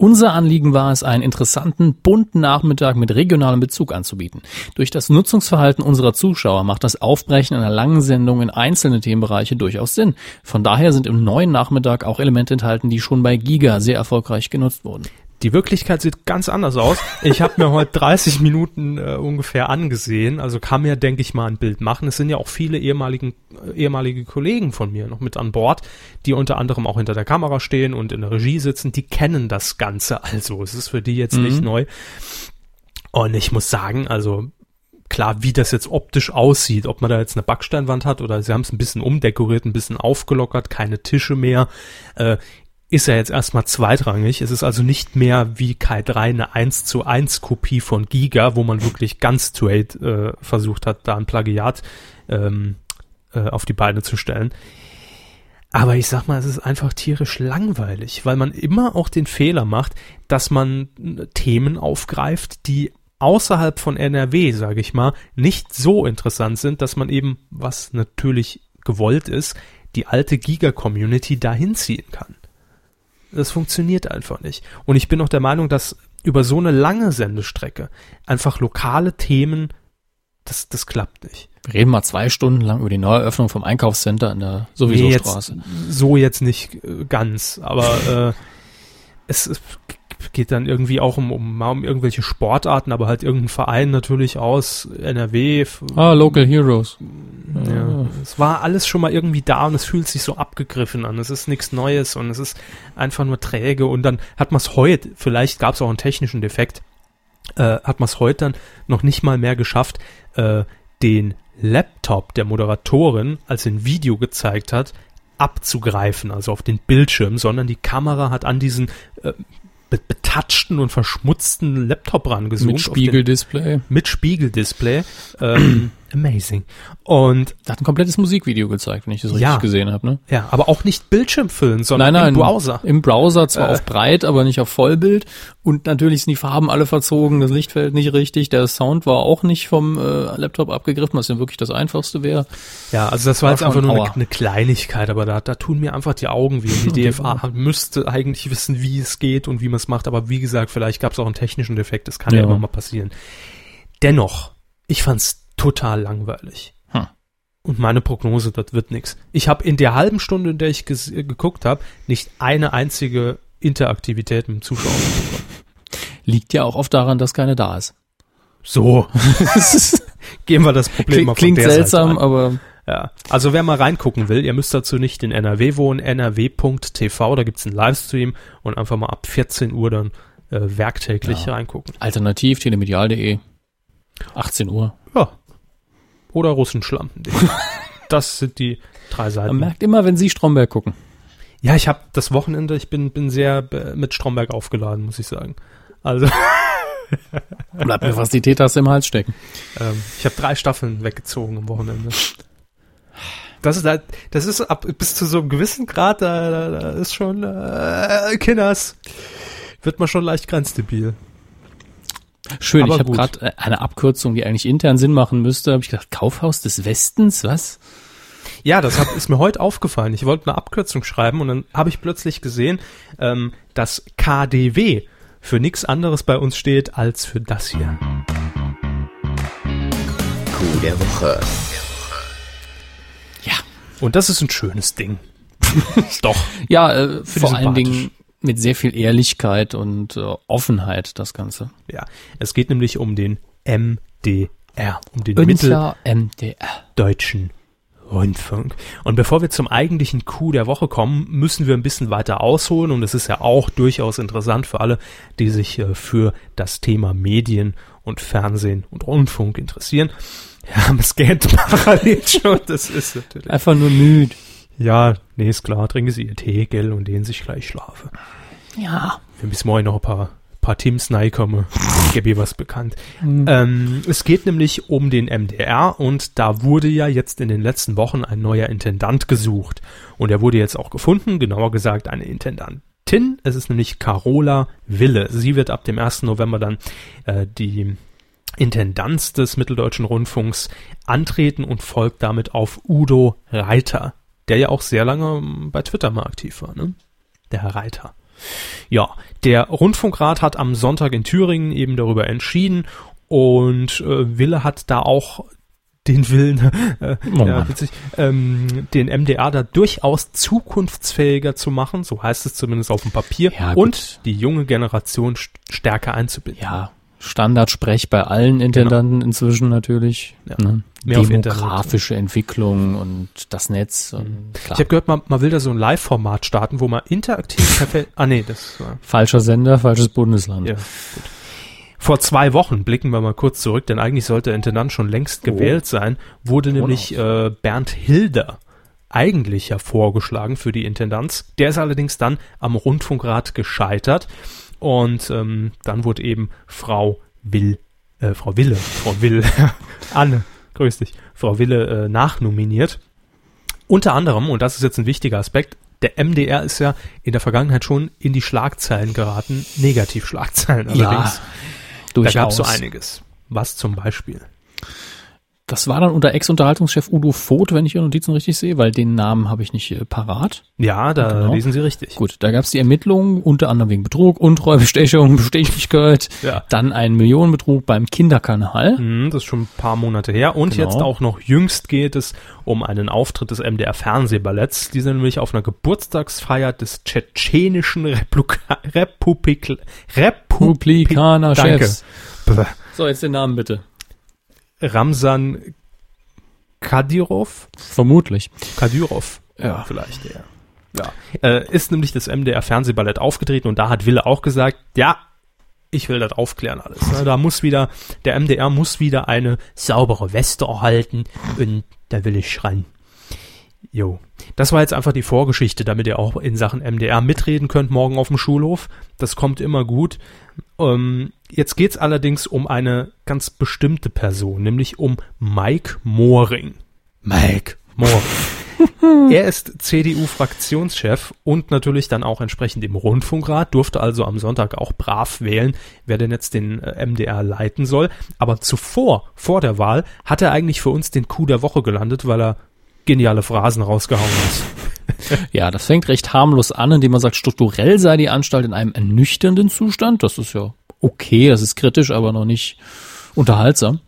Unser Anliegen war es, einen interessanten, bunten Nachmittag mit regionalem Bezug anzubieten. Durch das Nutzungsverhalten unserer Zuschauer macht das Aufbrechen einer langen Sendung in einzelne Themenbereiche durchaus Sinn. Von daher sind im neuen Nachmittag auch Elemente enthalten, die schon bei Giga sehr erfolgreich genutzt wurden. Die Wirklichkeit sieht ganz anders aus. Ich habe mir heute 30 Minuten äh, ungefähr angesehen, also kann mir, denke ich mal, ein Bild machen. Es sind ja auch viele ehemaligen, äh, ehemalige Kollegen von mir noch mit an Bord, die unter anderem auch hinter der Kamera stehen und in der Regie sitzen. Die kennen das Ganze also. Es ist für die jetzt Mhm. nicht neu. Und ich muss sagen, also klar, wie das jetzt optisch aussieht, ob man da jetzt eine Backsteinwand hat oder sie haben es ein bisschen umdekoriert, ein bisschen aufgelockert, keine Tische mehr, äh, ist ja jetzt erstmal zweitrangig. Es ist also nicht mehr wie Kai 3 eine 1 zu 1 Kopie von Giga, wo man wirklich ganz straight äh, versucht hat, da ein Plagiat ähm, äh, auf die Beine zu stellen. Aber ich sag mal, es ist einfach tierisch langweilig, weil man immer auch den Fehler macht, dass man äh, Themen aufgreift, die außerhalb von NRW, sage ich mal, nicht so interessant sind, dass man eben, was natürlich gewollt ist, die alte Giga-Community dahin ziehen kann. Das funktioniert einfach nicht. Und ich bin auch der Meinung, dass über so eine lange Sendestrecke einfach lokale Themen, das, das klappt nicht. Wir reden mal zwei Stunden lang über die Neueröffnung vom Einkaufscenter in der sowieso Nee, jetzt, Straße. so jetzt nicht äh, ganz, aber äh, es, es geht dann irgendwie auch um, um, um irgendwelche Sportarten, aber halt irgendein Verein natürlich aus NRW. Ah, Local Heroes. Ja, es war alles schon mal irgendwie da und es fühlt sich so abgegriffen an. Es ist nichts Neues und es ist einfach nur träge und dann hat man es heute, vielleicht gab es auch einen technischen Defekt, äh, hat man es heute dann noch nicht mal mehr geschafft, äh, den Laptop der Moderatorin, als sie ein Video gezeigt hat, abzugreifen, also auf den Bildschirm, sondern die Kamera hat an diesen äh, betatschten und verschmutzten Laptop rangezoomt. Mit den- Spiegeldisplay. mit Spiegeldisplay. Ähm, amazing. Und Da hat ein komplettes Musikvideo gezeigt, wenn ich das richtig Ja. gesehen habe. Ne? ja, aber auch nicht Bildschirmfüllen, sondern Nein, nein, im Browser. Im Browser zwar Äh. auf breit, aber nicht auf Vollbild. Und natürlich sind die Farben alle verzogen, das Lichtfeld nicht richtig, der Sound war auch nicht vom äh, Laptop abgegriffen, was ja wirklich das Einfachste wäre. Ja, also das war War jetzt einfach nur eine, eine Kleinigkeit, aber da, da tun mir einfach die Augen weh. Die DFA müsste eigentlich wissen, wie es geht und wie man es macht, aber wie gesagt, vielleicht gab es auch einen technischen Defekt, das kann ja. Ja. immer mal passieren. Dennoch, ich fand's total langweilig. Hm. Und meine Prognose, das wird nix. Ich habe in der halben Stunde, in der ich äh, geguckt habe, nicht eine einzige Interaktivität mit dem Zuschauer bekommen. Liegt ja auch oft daran, dass keine da ist. So, gehen wir das Problem mal Klingt, von klingt der seltsam, Seite an. aber Ja, also wer mal reingucken will, ihr müsst dazu nicht in NRW wohnen, nrw.tv, da gibt's einen Livestream und einfach mal ab 14 Uhr dann äh, werktäglich Ja. reingucken. alternativ telemedial.de 18 Uhr. Oder Russenschlampen. das sind die drei Man Seiten. merkt immer, wenn Sie Stromberg gucken. Ja, ich habe das Wochenende, ich bin, bin sehr äh, mit Stromberg aufgeladen, muss ich sagen. Also, Bleibt mir fast die Teetasse im Hals stecken. ähm, ich habe drei Staffeln weggezogen am Wochenende. Das ist halt, das ist ab bis zu so einem gewissen Grad, da, da, da ist schon äh, Kinders. Wird man schon leicht grenzdebil. Schön, Aber ich habe gerade eine Abkürzung, die eigentlich intern Sinn machen müsste. Habe ich gedacht, Kaufhaus des Westens, was? Ja, das hab, ist mir heute aufgefallen. Ich wollte eine Abkürzung schreiben und dann habe ich plötzlich gesehen, ähm, dass KDW für nichts anderes bei uns steht als für das hier. Coup der Woche. Ja. Und das ist ein schönes Ding. Doch. Ja, äh, vor allen. Dingen mit sehr viel Ehrlichkeit und äh, Offenheit das Ganze. Ja, es geht nämlich um den MDR, um den Münchner MDR. Mitteldeutschen Rundfunk. Und bevor wir zum eigentlichen Coup der Woche kommen, müssen wir ein bisschen weiter ausholen und es ist ja auch durchaus interessant für alle, die sich äh, für das Thema Medien und Fernsehen und Rundfunk interessieren. Ja, es geht parallel schon, das ist natürlich. Einfach nur müde. Ja, nee, ist klar, trinken Sie Ihr Tee, gell, und dehnen sich gleich schlafe. Ja. Wir müssen morgen noch ein paar, paar Teams kommen. Ich gebe ihr was bekannt. Ähm, es geht nämlich um den MDR und da wurde ja jetzt in den letzten Wochen ein neuer Intendant gesucht. Und er wurde jetzt auch gefunden, genauer gesagt eine Intendantin. Es ist nämlich Carola Wille. Sie wird ab dem 1. November dann äh, die Intendanz des Mitteldeutschen Rundfunks antreten und folgt damit auf Udo Reiter, der ja auch sehr lange ähm, bei Twitter mal aktiv war, ne? Der Herr Reiter. Ja, der Rundfunkrat hat am Sonntag in Thüringen eben darüber entschieden und äh, Wille hat da auch den Willen, äh, Oh ja, witzig, ähm, den MDR da durchaus zukunftsfähiger zu machen, so heißt es zumindest auf dem Papier, Ja, und die junge Generation st stärker einzubinden. Ja, Standardsprech bei allen Intendanten inzwischen natürlich. Ja. Ne? Mehr Demografische Entwicklung und das Netz und Ich klar. habe gehört, man, man will da so ein Live-Format starten, wo man interaktiv perfekt. Ah nee, das war. Falscher Sender, falsches Bundesland. Ja, gut. Vor zwei Wochen blicken wir mal kurz zurück, denn eigentlich sollte der Intendant schon längst Oh. gewählt sein, wurde nämlich äh, Bernd Hilder eigentlich ja vorgeschlagen für die Intendanz. Der ist allerdings dann am Rundfunkrat gescheitert und ähm, dann wurde eben Frau Will, äh, Frau Wille, Frau Will, Anne, grüß dich, Frau Wille äh, nachnominiert. Unter anderem, und das ist jetzt ein wichtiger Aspekt, der MDR ist ja in der Vergangenheit schon in die Schlagzeilen geraten, Negativschlagzeilen allerdings. Da durchaus. gab es so einiges. Was zum Beispiel? Das war dann unter Ex-Unterhaltungschef Udo Voth, wenn ich Ihre Notizen richtig sehe, weil den Namen habe ich nicht äh, parat. Ja, da Genau. lesen Sie richtig. Gut, da gab es die Ermittlungen, unter anderem wegen Betrug, Untreue, Bestechung, Bestechlichkeit, Ja. dann ein Millionenbetrug beim Kinderkanal. Mhm, das ist schon ein paar Monate her. Und Genau. jetzt auch noch jüngst geht es um einen Auftritt des MDR Fernsehballetts. Die sind nämlich auf einer Geburtstagsfeier des tschetschenischen Republika Republik Republikaner Danke. So, jetzt den Namen bitte. Ramsan Kadyrov. Vermutlich. Kadyrov. Ja. vielleicht eher. Ja. Äh, ist nämlich das MDR Fernsehballett aufgetreten und da hat Wille auch gesagt, ja, ich will das aufklären alles. Ne? Da muss wieder, der MDR muss wieder eine saubere Weste erhalten und da will ich schreien. Jo. Das war jetzt einfach die Vorgeschichte, damit ihr auch in Sachen MDR mitreden könnt morgen auf dem Schulhof. Das kommt immer gut. Ähm, jetzt geht's allerdings um eine ganz bestimmte Person, nämlich um Mike Mohring. Mike Mohring. er ist CDU-Fraktionschef und natürlich dann auch entsprechend im Rundfunkrat, durfte also am Sonntag auch brav wählen, wer denn jetzt den äh, MDR leiten soll. Aber zuvor, vor der Wahl, hat er eigentlich für uns den Coup der Woche gelandet, weil er geniale Phrasen rausgehauen hat. Ja, das fängt recht harmlos an, indem man sagt, strukturell sei die Anstalt in einem ernüchternden Zustand. Das ist ja okay, das ist kritisch, aber noch nicht unterhaltsam.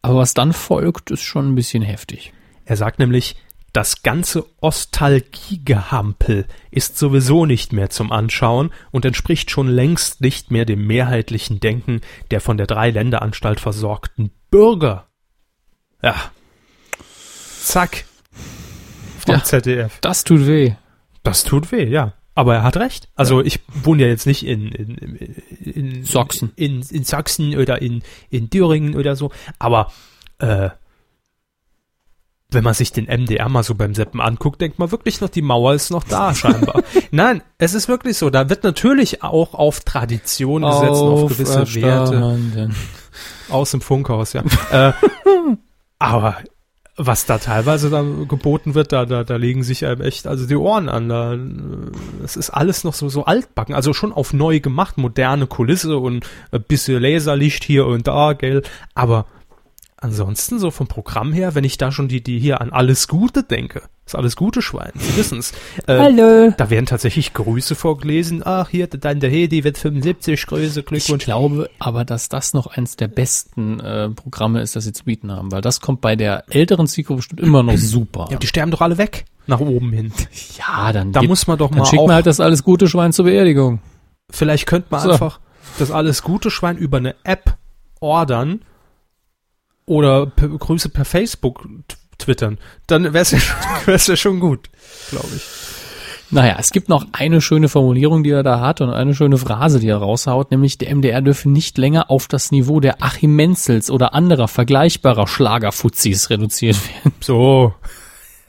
Aber was dann folgt, ist schon ein bisschen heftig. Er sagt nämlich, das ganze Ostalgiegehampel ist sowieso nicht mehr zum Anschauen und entspricht schon längst nicht mehr dem mehrheitlichen Denken der von der Dreiländeranstalt versorgten Bürger. Ja. Zack. Vom Ja. ZDF. Das tut weh. Das tut weh, ja. Aber er hat recht. Also ich wohne ja jetzt nicht in, in, in, in Sachsen. In, in Sachsen oder in, in Thüringen oder so. Aber äh, wenn man sich den MDR mal so beim Seppen anguckt, denkt man wirklich noch, die Mauer ist noch da scheinbar. Nein, es ist wirklich so. Da wird natürlich auch auf Tradition gesetzt, auf gewisse Werte aus dem Funkhaus, ja. äh, aber was da teilweise dann geboten wird, da, da, da legen sich einem echt also die Ohren an. Da, es ist alles noch so, so altbacken, also schon auf neu gemacht, moderne Kulisse und ein bisschen Laserlicht hier und da, gell. Aber ansonsten so vom Programm her, wenn ich da schon die, die hier an alles Gute denke, das alles Gute Schwein, Sie wissen's. Äh, Hallo. Da werden tatsächlich Grüße vorgelesen. Ach, hier, dein der Hedi wird 75, Grüße, Ich Glückwunsch. glaube aber, dass das noch eins der besten äh, Programme ist, das sie zu bieten haben, weil das kommt bei der älteren Zielgruppe bestimmt immer noch super. Ja, die sterben doch alle weg, nach oben hin. Ja, dann, Da gib- muss man doch dann mal schickt auch, man halt das alles gute Schwein zur Beerdigung. vielleicht könnte man So. einfach das alles gute Schwein über eine App ordern oder per, Grüße per Facebook twittern. Dann wär's ja, schon- wär's ja schon gut, glaube ich. Naja, es gibt noch eine schöne Formulierung, die er da hat und eine schöne Phrase, die er raushaut, nämlich der MDR dürfe nicht länger auf das Niveau der Achim Menzels oder anderer vergleichbarer Schlagerfuzis reduziert werden. So.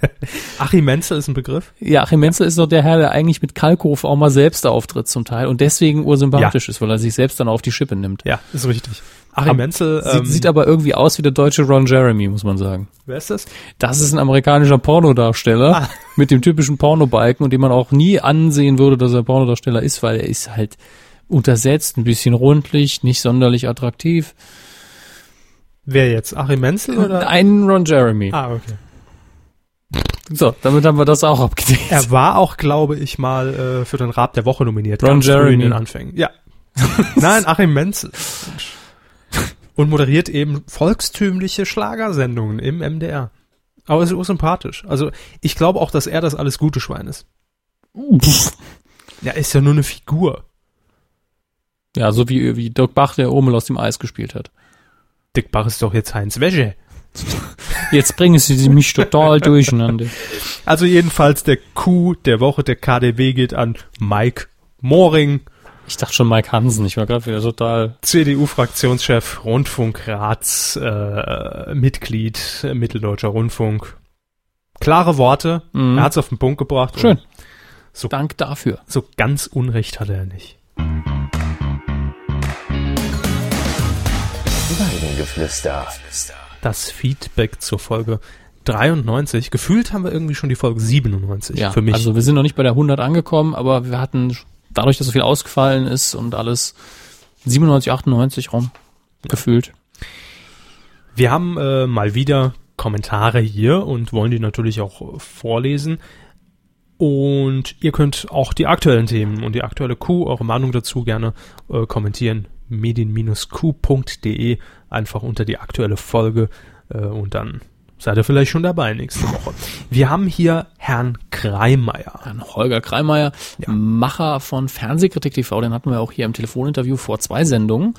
Achim Menzel ist ein Begriff? Ja, Achim Menzel ist doch der Herr, der eigentlich mit Kalkofe auch mal selbst auftritt zum Teil und deswegen ursympathisch ist, weil er sich selbst dann auf die Schippe nimmt. Ja, ist richtig. Achim Menzel, Sieht, ähm, sieht aber irgendwie aus wie der deutsche Ron Jeremy, muss man sagen. wer ist das? Das ist ein amerikanischer Pornodarsteller Ah. mit dem typischen Pornobalken und dem man auch nie ansehen würde, dass er Pornodarsteller ist, weil er ist halt untersetzt, ein bisschen rundlich, nicht sonderlich attraktiv. Wer jetzt? Achim Menzel oder? Ein Ron Jeremy. Ah, okay. So, damit haben wir das auch abgedeckt. Er war auch, glaube ich, mal äh, für den Rab der Woche nominiert. Ron Jeremy. in den Anfängen. Ja. Nein, Achim Menzel. Und moderiert eben volkstümliche Schlagersendungen im MDR. Aber ist sympathisch. Also ich glaube auch, dass er das alles gute Schwein ist. Ja, ist ja nur eine Figur. Ja, so wie, wie Dirk Bach, der Omel aus dem Eis gespielt hat. Dick Bach ist doch jetzt Heinz Wäsche. Jetzt bringen sie mich total durcheinander. Also jedenfalls der Coup der Woche der KDW geht an Mike Moring, Ich dachte schon Mike Hansen, ich war gerade wieder total. CDU-Fraktionschef, Rundfunkratsmitglied, äh, Mitglied, äh, Mitteldeutscher Rundfunk. Klare Worte, Mhm. er hat es auf den Punkt gebracht. Schön. So, Dank dafür. so ganz Unrecht hat er nicht. Weidengeflüster. Das Feedback zur Folge 93. Gefühlt haben wir irgendwie schon die Folge 97 Ja, für mich. also wir sind noch nicht bei der 100 angekommen, aber wir hatten dadurch, dass so viel ausgefallen ist und alles 97, 98 rum gefühlt. Wir haben äh, mal wieder Kommentare hier und wollen die natürlich auch vorlesen. Und ihr könnt auch die aktuellen Themen und die aktuelle Q, eure Meinung dazu gerne äh, kommentieren. medien-q.de einfach unter die aktuelle Folge äh, und dann seid ihr vielleicht schon dabei nächste Woche. Wir haben hier Herrn Kreimeier. Dann Holger Kreimeier, Ja. Macher von Fernsehkritik TV, den hatten wir auch hier im Telefoninterview vor zwei Sendungen.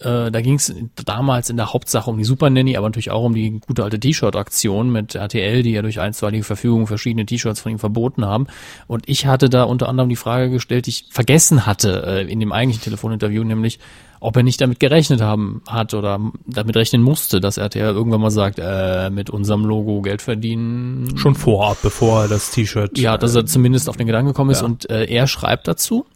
Äh, da ging es damals in der Hauptsache um die Super Nanny, aber natürlich auch um die gute alte T-Shirt-Aktion mit RTL, die ja durch einstweilige Verfügung verschiedene T-Shirts von ihm verboten haben. Und ich hatte da unter anderem die Frage gestellt, die ich vergessen hatte äh, in dem eigentlichen Telefoninterview, nämlich ob er nicht damit gerechnet haben hat oder damit rechnen musste, dass RTL irgendwann mal sagt, äh, mit unserem Logo Geld verdienen. Schon vorab, bevor er das T-Shirt Ja, dass er zumindest auf den Gedanken gekommen ist ja. und äh, er schreibt dazu.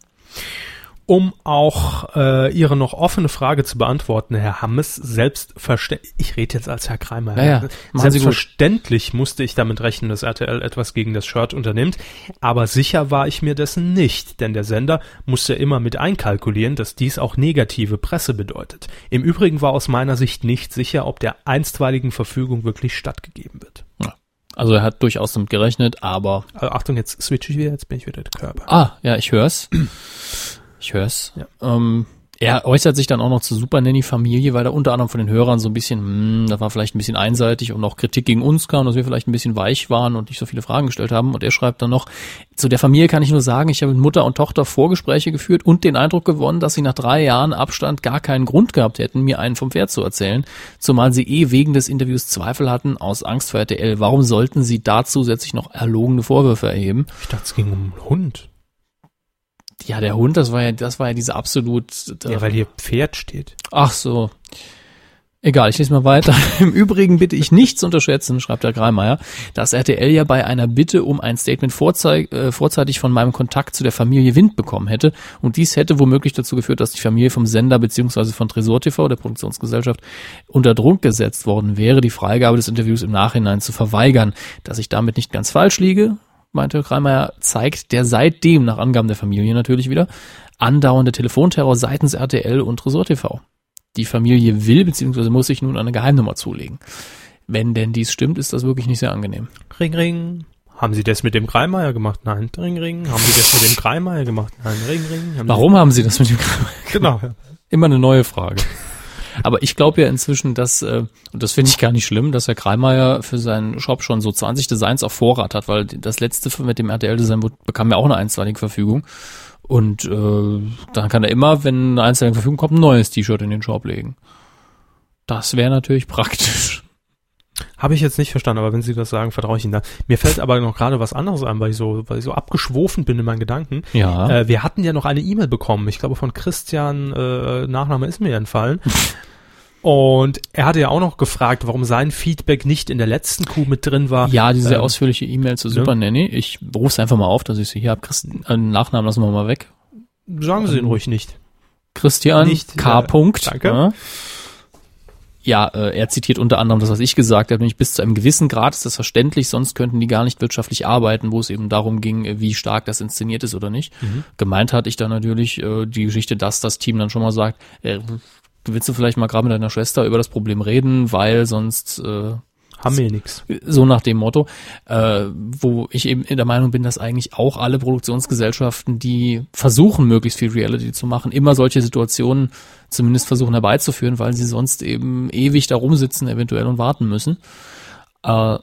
Um auch äh, Ihre noch offene Frage zu beantworten, Herr Hammes, selbstverständlich, ich rede jetzt als Herr Kreimer, Ja, ja, gut. selbstverständlich musste ich damit rechnen, dass RTL etwas gegen das Shirt unternimmt, aber sicher war ich mir dessen nicht, denn der Sender musste immer mit einkalkulieren, dass dies auch negative Presse bedeutet. Im Übrigen war aus meiner Sicht nicht sicher, ob der einstweiligen Verfügung wirklich stattgegeben wird. Also er hat durchaus damit gerechnet, aber Äh, Achtung, jetzt switche ich wieder, jetzt bin ich wieder der Körper. ah, ja, ich hör's. Ich hör's. Ähm, er äußert sich dann auch noch zur Super Nanny Familie, weil da unter anderem von den Hörern so ein bisschen, hm, das war vielleicht ein bisschen einseitig und auch Kritik gegen uns kam, dass wir vielleicht ein bisschen weich waren und nicht so viele Fragen gestellt haben. Und er schreibt dann noch, zu der Familie kann ich nur sagen, ich habe mit Mutter und Tochter Vorgespräche geführt und den Eindruck gewonnen, dass sie nach drei Jahren Abstand gar keinen Grund gehabt hätten, mir einen vom Pferd zu erzählen, zumal sie eh wegen des Interviews Zweifel hatten aus Angst vor RTL. Warum sollten sie da zusätzlich noch erlogene Vorwürfe erheben? Ich dachte, es ging um einen Hund. Ja, der Hund, das war ja, das war ja diese absolut. Ja, weil hier Pferd steht. Ach so. Egal, ich lese mal weiter. Im Übrigen bitte ich nicht zu unterschätzen, schreibt der Greimeier, dass RTL ja bei einer Bitte um ein Statement vorzei äh, vorzeitig von meinem Kontakt zu der Familie Wind bekommen hätte. Und dies hätte womöglich dazu geführt, dass die Familie vom Sender beziehungsweise von Tresor TV, der Produktionsgesellschaft, unter Druck gesetzt worden wäre, die Freigabe des Interviews im Nachhinein zu verweigern. Dass ich damit nicht ganz falsch liege, meinte Kreimeier, zeigt der seitdem, nach Angaben der Familie natürlich wieder, andauernde Telefonterror seitens RTL und Tresor TV. Die Familie will bzw. muss sich nun eine Geheimnummer zulegen. Wenn denn dies stimmt, ist das wirklich nicht sehr angenehm. Ring, ring. Haben Sie das mit dem Kreimeier gemacht? Nein. Ring, ring. Haben Sie das mit dem Kreimeier gemacht? Nein. Ring, ring. Haben Warum haben Sie das mit dem Kreimeier? Genau. ja. Immer eine neue Frage. Aber ich glaube ja inzwischen, dass, äh, und das finde ich gar nicht schlimm, dass Herr Kreimeier für seinen Shop schon so 20 Designs auf Vorrat hat, weil das letzte mit dem RTL-Design bekam ja auch eine einstweilige Verfügung. Und äh, dann kann er immer, wenn eine einstweilige Verfügung kommt, ein neues T-Shirt in den Shop legen. Das wäre natürlich praktisch. Habe ich jetzt nicht verstanden, aber wenn Sie das sagen, vertraue ich Ihnen da. Mir fällt aber noch gerade was anderes ein, weil ich so, weil ich so abgeschwofen bin in meinen Gedanken. Ja. Äh, wir hatten ja noch eine E-Mail bekommen, ich glaube von Christian, äh, Nachname ist mir entfallen. Und er hatte ja auch noch gefragt, warum sein Feedback nicht in der letzten Kuh mit drin war. Ja, diese Ähm, ausführliche E-Mail zu Super Nanny. Ich rufe es einfach mal auf, dass ich sie hier habe. Äh, Nachnamen lassen wir mal weg. Sagen Sie ihn ruhig nicht. Christian Nicht, K. äh, Punkt. danke. Ja, ja äh, er zitiert unter anderem das, was ich gesagt habe, nämlich bis zu einem gewissen Grad ist das verständlich, sonst könnten die gar nicht wirtschaftlich arbeiten, wo es eben darum ging, äh, wie stark das inszeniert ist oder nicht. Mhm. Gemeint hatte ich dann natürlich äh, die Geschichte, dass das Team dann schon mal sagt, äh, willst du vielleicht mal gerade mit deiner Schwester über das Problem reden, weil sonst äh, Haben wir nix. So nach dem Motto, äh, wo ich eben der Meinung bin, dass eigentlich auch alle Produktionsgesellschaften, die versuchen, möglichst viel Reality zu machen, immer solche Situationen zumindest versuchen herbeizuführen, weil sie sonst eben ewig da rumsitzen eventuell und warten müssen. Äh,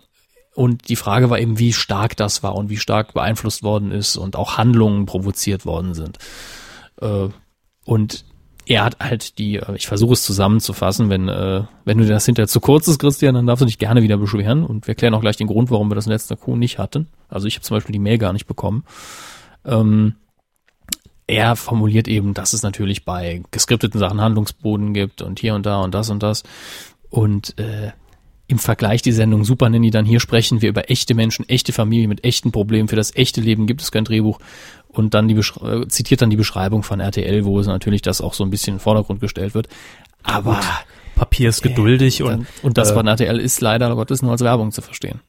und die Frage war eben, wie stark das war und wie stark beeinflusst worden ist und auch Handlungen provoziert worden sind. Äh, und er hat halt die, äh, ich versuche es zusammenzufassen, wenn, äh, wenn du das hinterher zu kurz ist, Christian, dann darfst du dich gerne wieder beschweren und wir erklären auch gleich den Grund, warum wir das in letzter Kuh nicht hatten. Also ich habe zum Beispiel die Mail gar nicht bekommen. Ähm, er formuliert eben, dass es natürlich bei geskripteten Sachen Handlungsboden gibt und hier und da und das und das. Und äh, im Vergleich die Sendung Super Nanny dann hier sprechen wir über echte Menschen, echte Familien mit echten Problemen. Für das echte Leben gibt es kein Drehbuch. Und dann die äh, zitiert dann die Beschreibung von RTL, wo es natürlich das auch so ein bisschen in den Vordergrund gestellt wird. Aber Papier ist geduldig äh, und, und das äh, von RTL ist leider Gottes nur als Werbung zu verstehen,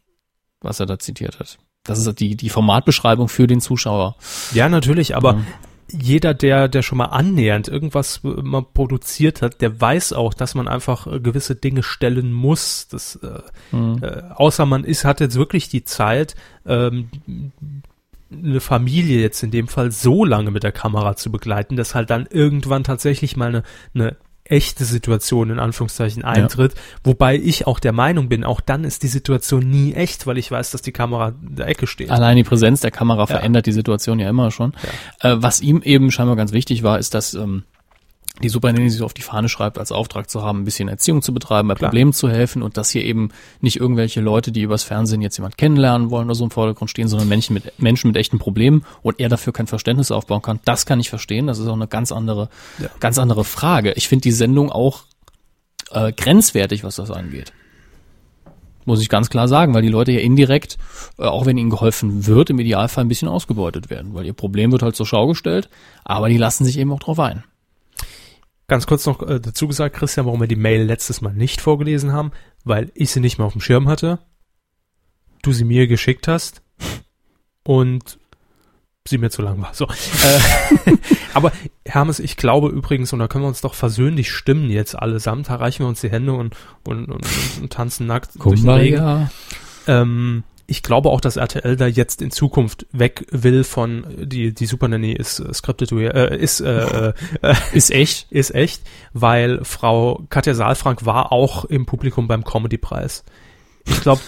was er da zitiert hat. Das ist die, die Formatbeschreibung für den Zuschauer. ja, natürlich, aber Ja. Jeder, der, der schon mal annähernd irgendwas äh, mal produziert hat, der weiß auch, dass man einfach äh, gewisse Dinge stellen muss. Das, äh, Mhm. äh, außer man ist, hat jetzt wirklich die Zeit, ähm, eine Familie jetzt in dem Fall so lange mit der Kamera zu begleiten, dass halt dann irgendwann tatsächlich mal eine, eine echte Situation in Anführungszeichen eintritt, wobei ich auch der Meinung bin, auch dann ist die Situation nie echt, weil ich weiß, dass die Kamera in der Ecke steht. Allein die Präsenz der Kamera verändert die Situation ja immer schon. Äh, was ihm eben scheinbar ganz wichtig war, ist, dass ähm, die Super Nanny sich auf die Fahne schreibt, als Auftrag zu haben, ein bisschen Erziehung zu betreiben, bei Klar. Problemen zu helfen und dass hier eben nicht irgendwelche Leute, die übers Fernsehen jetzt jemand kennenlernen wollen oder so im Vordergrund stehen, sondern Menschen mit, Menschen mit echten Problemen und er dafür kein Verständnis aufbauen kann. Das kann ich verstehen. Das ist auch eine ganz andere, Ja. ganz andere Frage. Ich finde die Sendung auch äh, grenzwertig, was das angeht. Muss ich ganz klar sagen, weil die Leute ja indirekt, äh, auch wenn ihnen geholfen wird, im Idealfall ein bisschen ausgebeutet werden, weil ihr Problem wird halt zur Schau gestellt, aber die lassen sich eben auch drauf ein. Ganz kurz noch äh, dazu gesagt, Christian, warum wir die Mail letztes Mal nicht vorgelesen haben, weil ich sie nicht mehr auf dem Schirm hatte, du sie mir geschickt hast und sie mir zu lang war. So. Äh, aber Hermes, ich glaube übrigens, und da können wir uns doch versöhnlich stimmen jetzt allesamt, da reichen wir uns die Hände und, und, und, und tanzen nackt durch den Regen. Ähm, ich glaube auch, dass RTL da jetzt in Zukunft weg will von die die Super Nanny ist äh, scripted äh, ist äh, äh, Ist echt. ist echt, weil Frau Katja Saalfrank war auch im Publikum beim Comedy-Preis. Ich glaube,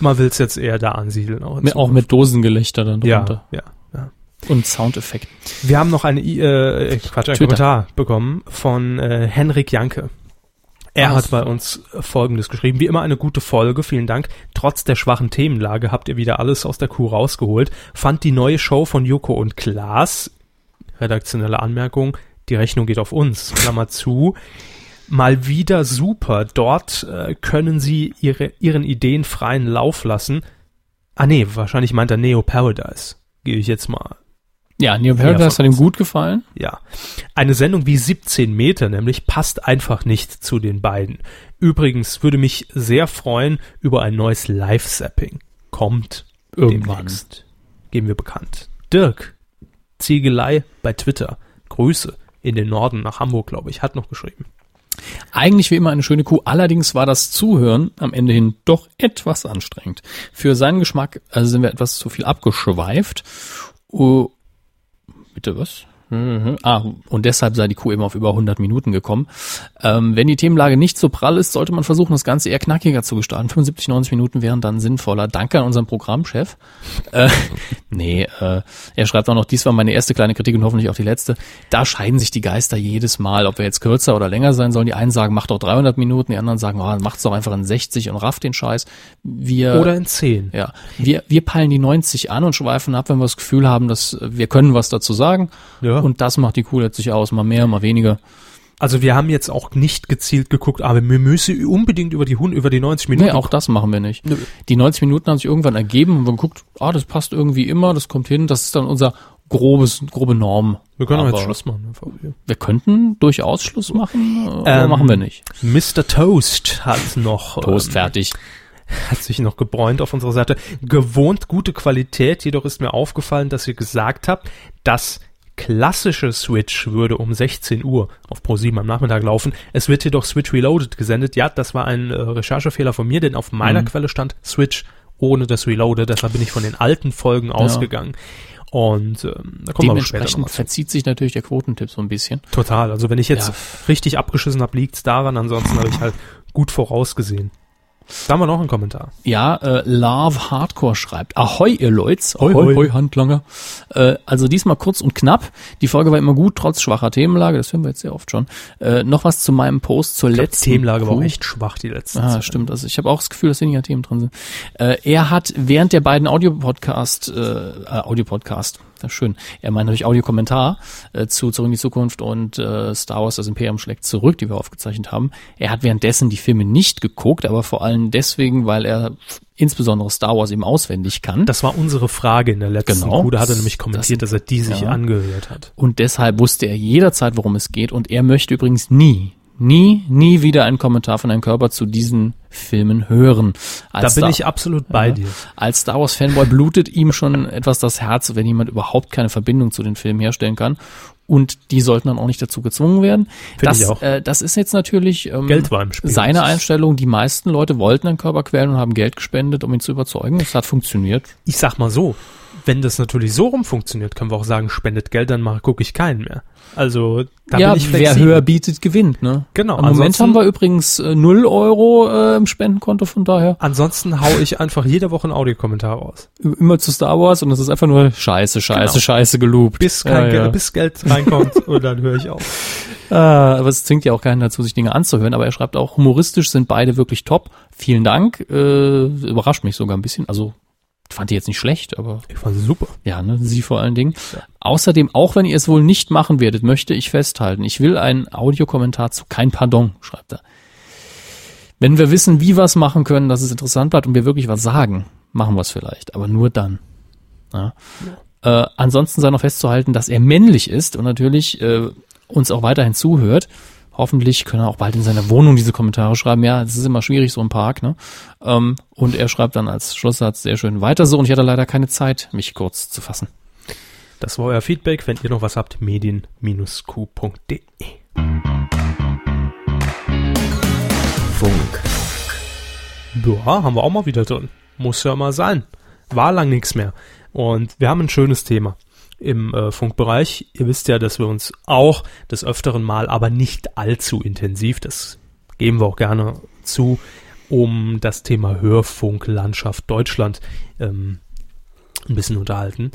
man will es jetzt eher da ansiedeln. Auch, Mit, auch mit Dosengelächter dann ja, drunter. ja, ja. Und Soundeffekten. Wir haben noch eine I- äh, Quatsch, einen Twitter. Kommentar bekommen von äh, Henrik Janke. Er Ach hat bei uns Folgendes geschrieben. Wie immer eine gute Folge, vielen Dank. Trotz der schwachen Themenlage habt ihr wieder alles aus der Kuh rausgeholt. Fand die neue Show von Joko und Klaas, redaktionelle Anmerkung, die Rechnung geht auf uns, Klammer zu, mal wieder super. Dort äh, können sie ihre, ihren Ideen freien Lauf lassen. Ah nee, wahrscheinlich meint er Neo Paradise. Gehe ich jetzt mal Ja, Neo Ja, Paradise hat ihm gut gefallen. ja. Eine Sendung wie 17 Meter nämlich passt einfach nicht zu den beiden. Übrigens würde mich sehr freuen über ein neues Live-Sapping. Kommt Irgendwann. demnächst. Geben wir bekannt. Dirk, Ziegelei bei Twitter. Grüße in den Norden nach Hamburg, glaube ich, hat noch geschrieben. Eigentlich wie immer eine schöne Kuh. Allerdings war das Zuhören am Ende hin doch etwas anstrengend. Für seinen Geschmack also sind wir etwas zu viel abgeschweift. Bitte was? Mhm. Ah, und deshalb sei die Kuh eben auf über 100 Minuten gekommen. Ähm, wenn die Themenlage nicht so prall ist, sollte man versuchen, das Ganze eher knackiger zu gestalten. 75, 90 Minuten wären dann sinnvoller. Danke an unseren Programmchef. Äh, nee, äh, er schreibt auch noch, dies war meine erste kleine Kritik und hoffentlich auch die letzte. Da scheiden sich die Geister jedes Mal, ob wir jetzt kürzer oder länger sein sollen. Die einen sagen, macht doch 300 Minuten, die anderen sagen, oh, macht's doch einfach in 60 und rafft den Scheiß. Wir, Oder in 10. ja, wir, wir peilen die 90 an und schweifen ab, wenn wir das Gefühl haben, dass wir können was dazu sagen. Ja. Und das macht die Kuh letztlich aus, mal mehr, mal weniger. Also wir haben jetzt auch nicht gezielt geguckt, aber wir müssen unbedingt über die Hund, über die 90 Minuten. Nee, auch das machen wir nicht. Nö. Die 90 Minuten haben sich irgendwann ergeben und wir haben geguckt, ah, das passt irgendwie immer, das kommt hin, das ist dann unser grobes, grobe Norm. wir können auch Aber jetzt Schluss machen. Wir könnten durchaus Schluss machen, aber Ähm, machen wir nicht. Mr. Toast hat noch Toast ähm, fertig. hat sich noch gebräunt auf unserer Seite. Gewohnt gute Qualität, jedoch ist mir aufgefallen, dass ihr gesagt habt, dass klassische Switch würde um 16 Uhr auf Pro7 am Nachmittag laufen. Es wird jedoch Switch Reloaded gesendet. Ja, das war ein äh, Recherchefehler von mir, denn auf meiner Mhm. Quelle stand Switch ohne das Reloaded. Deshalb bin ich von den alten Folgen ausgegangen. Und ähm, da kommen wir aber später Dementsprechend nochmal zu. verzieht sich natürlich der Quotentipp so ein bisschen. Total. Also wenn ich jetzt Ja. richtig abgeschissen habe, liegt's daran. Ansonsten habe ich halt gut vorausgesehen. Da haben wir noch einen Kommentar. Ja, äh, Love Hardcore schreibt. Ahoi, ihr Leuts. Hoi, Ahoi, hoi. hoi, Handlanger. Äh, also diesmal kurz und knapp. Die Folge war immer gut, trotz schwacher Themenlage. Das hören wir jetzt sehr oft schon. Äh, noch was zu meinem Post zur Die letzten Themenlage war auch echt schwach die letzte Ah, Zeit. stimmt. Also ich habe auch das Gefühl, dass weniger Themen drin sind. Äh, er hat während der beiden Audio-Podcast, äh, äh, Audio-Podcast, ist schön, er meint natürlich Audiokommentar äh, zu Zurück in die Zukunft und äh, Star Wars, das Imperium schlägt zurück, die wir aufgezeichnet haben. Er hat währenddessen die Filme nicht geguckt, aber vor allem deswegen, weil er insbesondere Star Wars eben auswendig kann. Das war unsere Frage in der letzten Genau. Kuh. Da hat er nämlich kommentiert, Das- dass er die sich ja. angehört hat. Und deshalb wusste er jederzeit, worum es geht. Und er möchte übrigens nie, nie, nie wieder einen Kommentar von einem Körper zu diesen Filmen hören. Da Als bin Star- ich absolut bei Ja. dir. Als Star Wars Fanboy blutet ihm schon etwas das Herz, wenn jemand überhaupt keine Verbindung zu den Filmen herstellen kann. Und die sollten dann auch nicht dazu gezwungen werden. Finde das, ich auch. Äh, das ist jetzt natürlich ähm, Geld war im Spiel. seine Einstellung. Die meisten Leute wollten einen Körper quälen und haben Geld gespendet, um ihn zu überzeugen. Es hat funktioniert. Ich sag mal so, wenn das natürlich so rum funktioniert, können wir auch sagen, spendet Geld, dann gucke ich keinen mehr. Also da ja, bin ich wer flexibel. höher bietet, gewinnt. Ne? Genau, Im Moment haben wir übrigens äh, 0 Euro äh, im Spendenkonto, von daher Ansonsten hau ich einfach jede Woche einen Audiokommentar raus. immer zu Star Wars und es ist einfach nur Scheiße, Scheiße, Genau. Scheiße geloopt. Bis kein ja, Geld, ja. bis Geld reinkommt und dann höre ich auf. Ah, aber es zwingt ja auch keinen dazu, sich Dinge anzuhören. Aber er schreibt auch, humoristisch sind beide wirklich top. Vielen Dank. Äh, überrascht mich sogar ein bisschen. Also fand die jetzt nicht schlecht, aber Ich fand sie super. ja, ne, sie vor allen Dingen. Außerdem, auch wenn ihr es wohl nicht machen werdet, möchte ich festhalten, ich will einen Audiokommentar zu kein Pardon, schreibt er. Wenn wir wissen, wie wir es machen können, dass es interessant bleibt und wir wirklich was sagen, machen wir es vielleicht, aber nur dann. Ja. Äh, ansonsten sei noch festzuhalten, dass er männlich ist und natürlich äh, uns auch weiterhin zuhört. Hoffentlich können er auch bald in seiner Wohnung diese Kommentare schreiben. Ja, es ist immer schwierig, so im Park. Ne? Ähm, und er schreibt dann als Schlusssatz sehr schön weiter so. Und ich hatte leider keine Zeit, mich kurz zu fassen. Das war euer Feedback. Wenn ihr noch was habt, medien-q.de. Funk, Ja, haben wir auch mal wieder drin. Muss ja mal sein. War lang nichts mehr. Und wir haben ein schönes Thema im äh, Funkbereich. Ihr wisst ja, dass wir uns auch des Öfteren mal, aber nicht allzu intensiv, das geben wir auch gerne zu, um das Thema Hörfunklandschaft Deutschland ähm, ein bisschen unterhalten.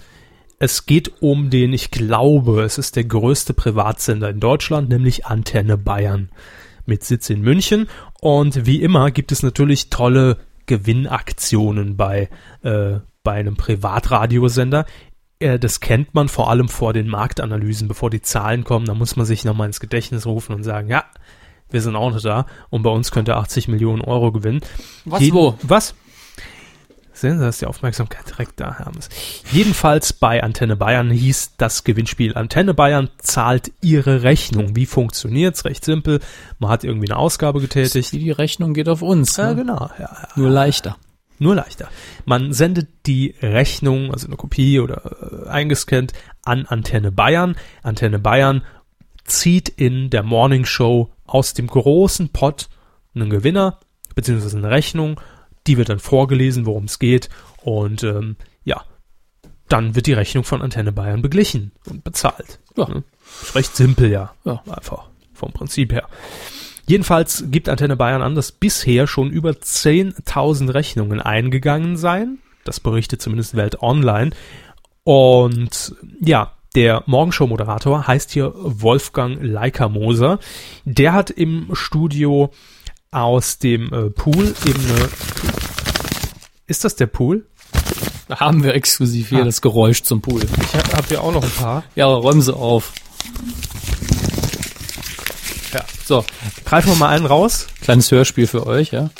Es geht um den, ich glaube, es ist der größte Privatsender in Deutschland, nämlich Antenne Bayern mit Sitz in München. Und wie immer gibt es natürlich tolle Gewinnaktionen bei, äh, bei einem Privatradiosender. Äh, das kennt man vor allem vor den Marktanalysen, bevor die Zahlen kommen. Da muss man sich nochmal ins Gedächtnis rufen und sagen, ja, wir sind auch noch da und bei uns könnte 80 Millionen Euro gewinnen. Was, Jeden- wo? Was? Sehen Sie, dass die Aufmerksamkeit direkt da ist. Jedenfalls bei Antenne Bayern hieß das Gewinnspiel Antenne Bayern zahlt ihre Rechnung. Wie funktioniert's? Recht simpel. Man hat irgendwie eine Ausgabe getätigt. Die Rechnung geht auf uns. Ja, Ne? genau. Ja. Nur leichter. Nur leichter. Man sendet die Rechnung, also eine Kopie oder äh, eingescannt, an Antenne Bayern. Antenne Bayern zieht in der Morning Show aus dem großen Pot einen Gewinner, beziehungsweise eine Rechnung. Die wird dann vorgelesen, worum es geht. Und ähm, ja, dann wird die Rechnung von Antenne Bayern beglichen und bezahlt. Ja. Ne? Ist recht simpel, ja. Ja. Einfach vom Prinzip her. Jedenfalls gibt Antenne Bayern an, dass bisher schon über 10.000 Rechnungen eingegangen seien. Das berichtet zumindest Welt Online. Und ja, der Morgenshow-Moderator heißt hier Wolfgang Leikamoser. Der hat im Studio aus dem äh, Pool eben eine... Ist das der Pool? Da haben wir exklusiv hier Ah. das Geräusch zum Pool. Ich habe hab hier auch noch ein paar. Ja, räumen Sie auf. Ja. So, greifen wir mal einen raus. Kleines Hörspiel für euch, ja?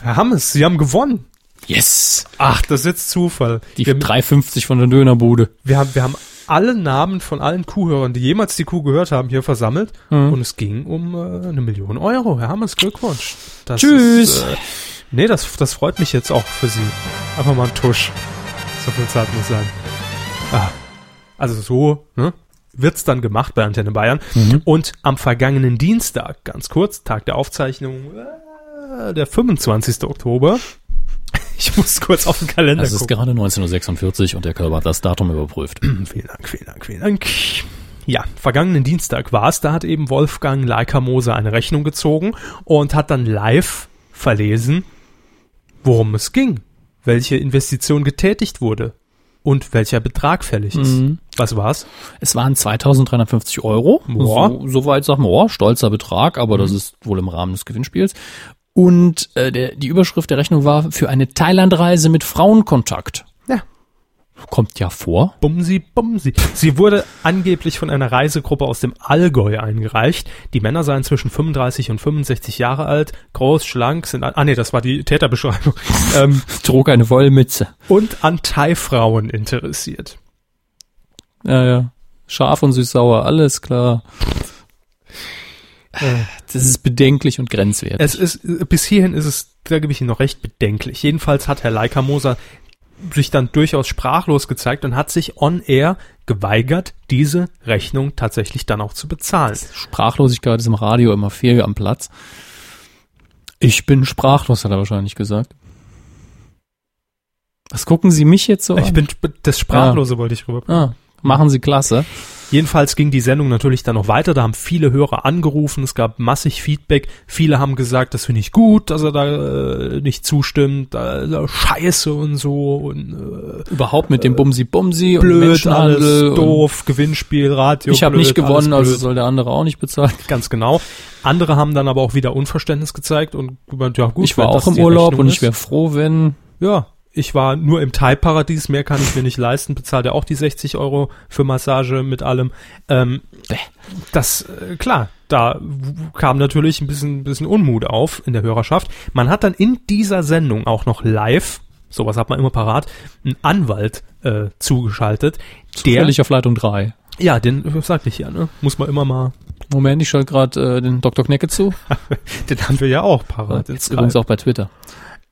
Herr Hammes, Sie haben gewonnen. Yes! Ach, das ist jetzt Zufall. Die wir, 3,50 von der Dönerbude. wir, haben, wir haben alle Namen von allen Kuhhörern, die jemals die Kuh gehört haben, hier versammelt. Mhm. Und es ging um äh, eine Million Euro. Herr Hammes, Glückwunsch. Das Tschüss. Ist, äh, nee, das, das freut mich jetzt auch für Sie. Einfach mal ein Tusch. So viel Zeit muss sein. Ah, Also so, ne? Wird's dann gemacht bei Antenne Bayern. Und am vergangenen Dienstag, ganz kurz, Tag der Aufzeichnung, äh, der 25. Oktober. Ich muss kurz auf den Kalender Es ist gucken. gerade 1946 und der Körper hat das Datum überprüft. Vielen Dank, vielen Dank, vielen Dank. Ja, vergangenen Dienstag war es, da hat eben Wolfgang Leica Moser eine Rechnung gezogen und hat dann live verlesen, worum es ging, welche Investition getätigt wurde und welcher Betrag fällig ist. Mhm. Was war's? Es waren 2350 Euro. Ja. So, soweit sagen wir, oh, stolzer Betrag, aber das ist wohl im Rahmen des Gewinnspiels. Und äh, der, die Überschrift der Rechnung war für eine Thailandreise mit Frauenkontakt. Ja. Kommt ja vor. Bumsi, bumsi. Sie wurde angeblich von einer Reisegruppe aus dem Allgäu eingereicht. Die Männer seien zwischen 35 und 65 Jahre alt, groß, schlank, sind, ah nee, das war die Täterbeschreibung, ähm, Trug eine Wollmütze. und an Thai-Frauen interessiert. Ja, ja. Scharf und süß-sauer, alles klar. Das ist bedenklich und grenzwertig. Es ist, bis hierhin ist es, da gebe ich Ihnen noch recht, bedenklich. Jedenfalls hat Herr Leica Moser sich dann durchaus sprachlos gezeigt und hat sich on air geweigert, diese Rechnung tatsächlich dann auch zu bezahlen. Sprachlosigkeit ist im Radio immer fehl am Platz. Ich bin sprachlos, hat er wahrscheinlich gesagt. Was gucken Sie mich jetzt so Ich an? bin, das Sprachlose wollte ich rüber. Ah, machen Sie klasse. Jedenfalls ging die Sendung natürlich dann noch weiter. Da haben viele Hörer angerufen. Es gab massig Feedback. Viele haben gesagt, das finde ich gut, dass er da äh, nicht zustimmt. Da, da Scheiße und so und äh, Überhaupt mit dem Bumsi Bumsi und blöd, Menschenhandel. alles und doof, Gewinnspiel, Radio. Ich habe blöd, nicht gewonnen, also blöd. soll der andere auch nicht bezahlen. Ganz genau. Andere haben dann aber auch wieder Unverständnis gezeigt und gemeint, ja gut. ich war auch im Urlaub Rechnung und ich ist. wäre froh, wenn Ja, ich war nur im Thai-Paradies, mehr kann ich mir nicht leisten, bezahlt er auch die 60 Euro für Massage mit allem. Ähm, das, äh, klar, da kam natürlich ein bisschen, bisschen Unmut auf in der Hörerschaft. Man hat dann in dieser Sendung auch noch live, sowas hat man immer parat, einen Anwalt äh, zugeschaltet, der, zufällig auf Leitung 3. ja, den äh, sagte ich ja, ne, muss man immer mal, Moment, ich schalte gerade äh, den Dr. Knecke zu. den haben wir ja auch parat. Jetzt übrigens auch bei Twitter.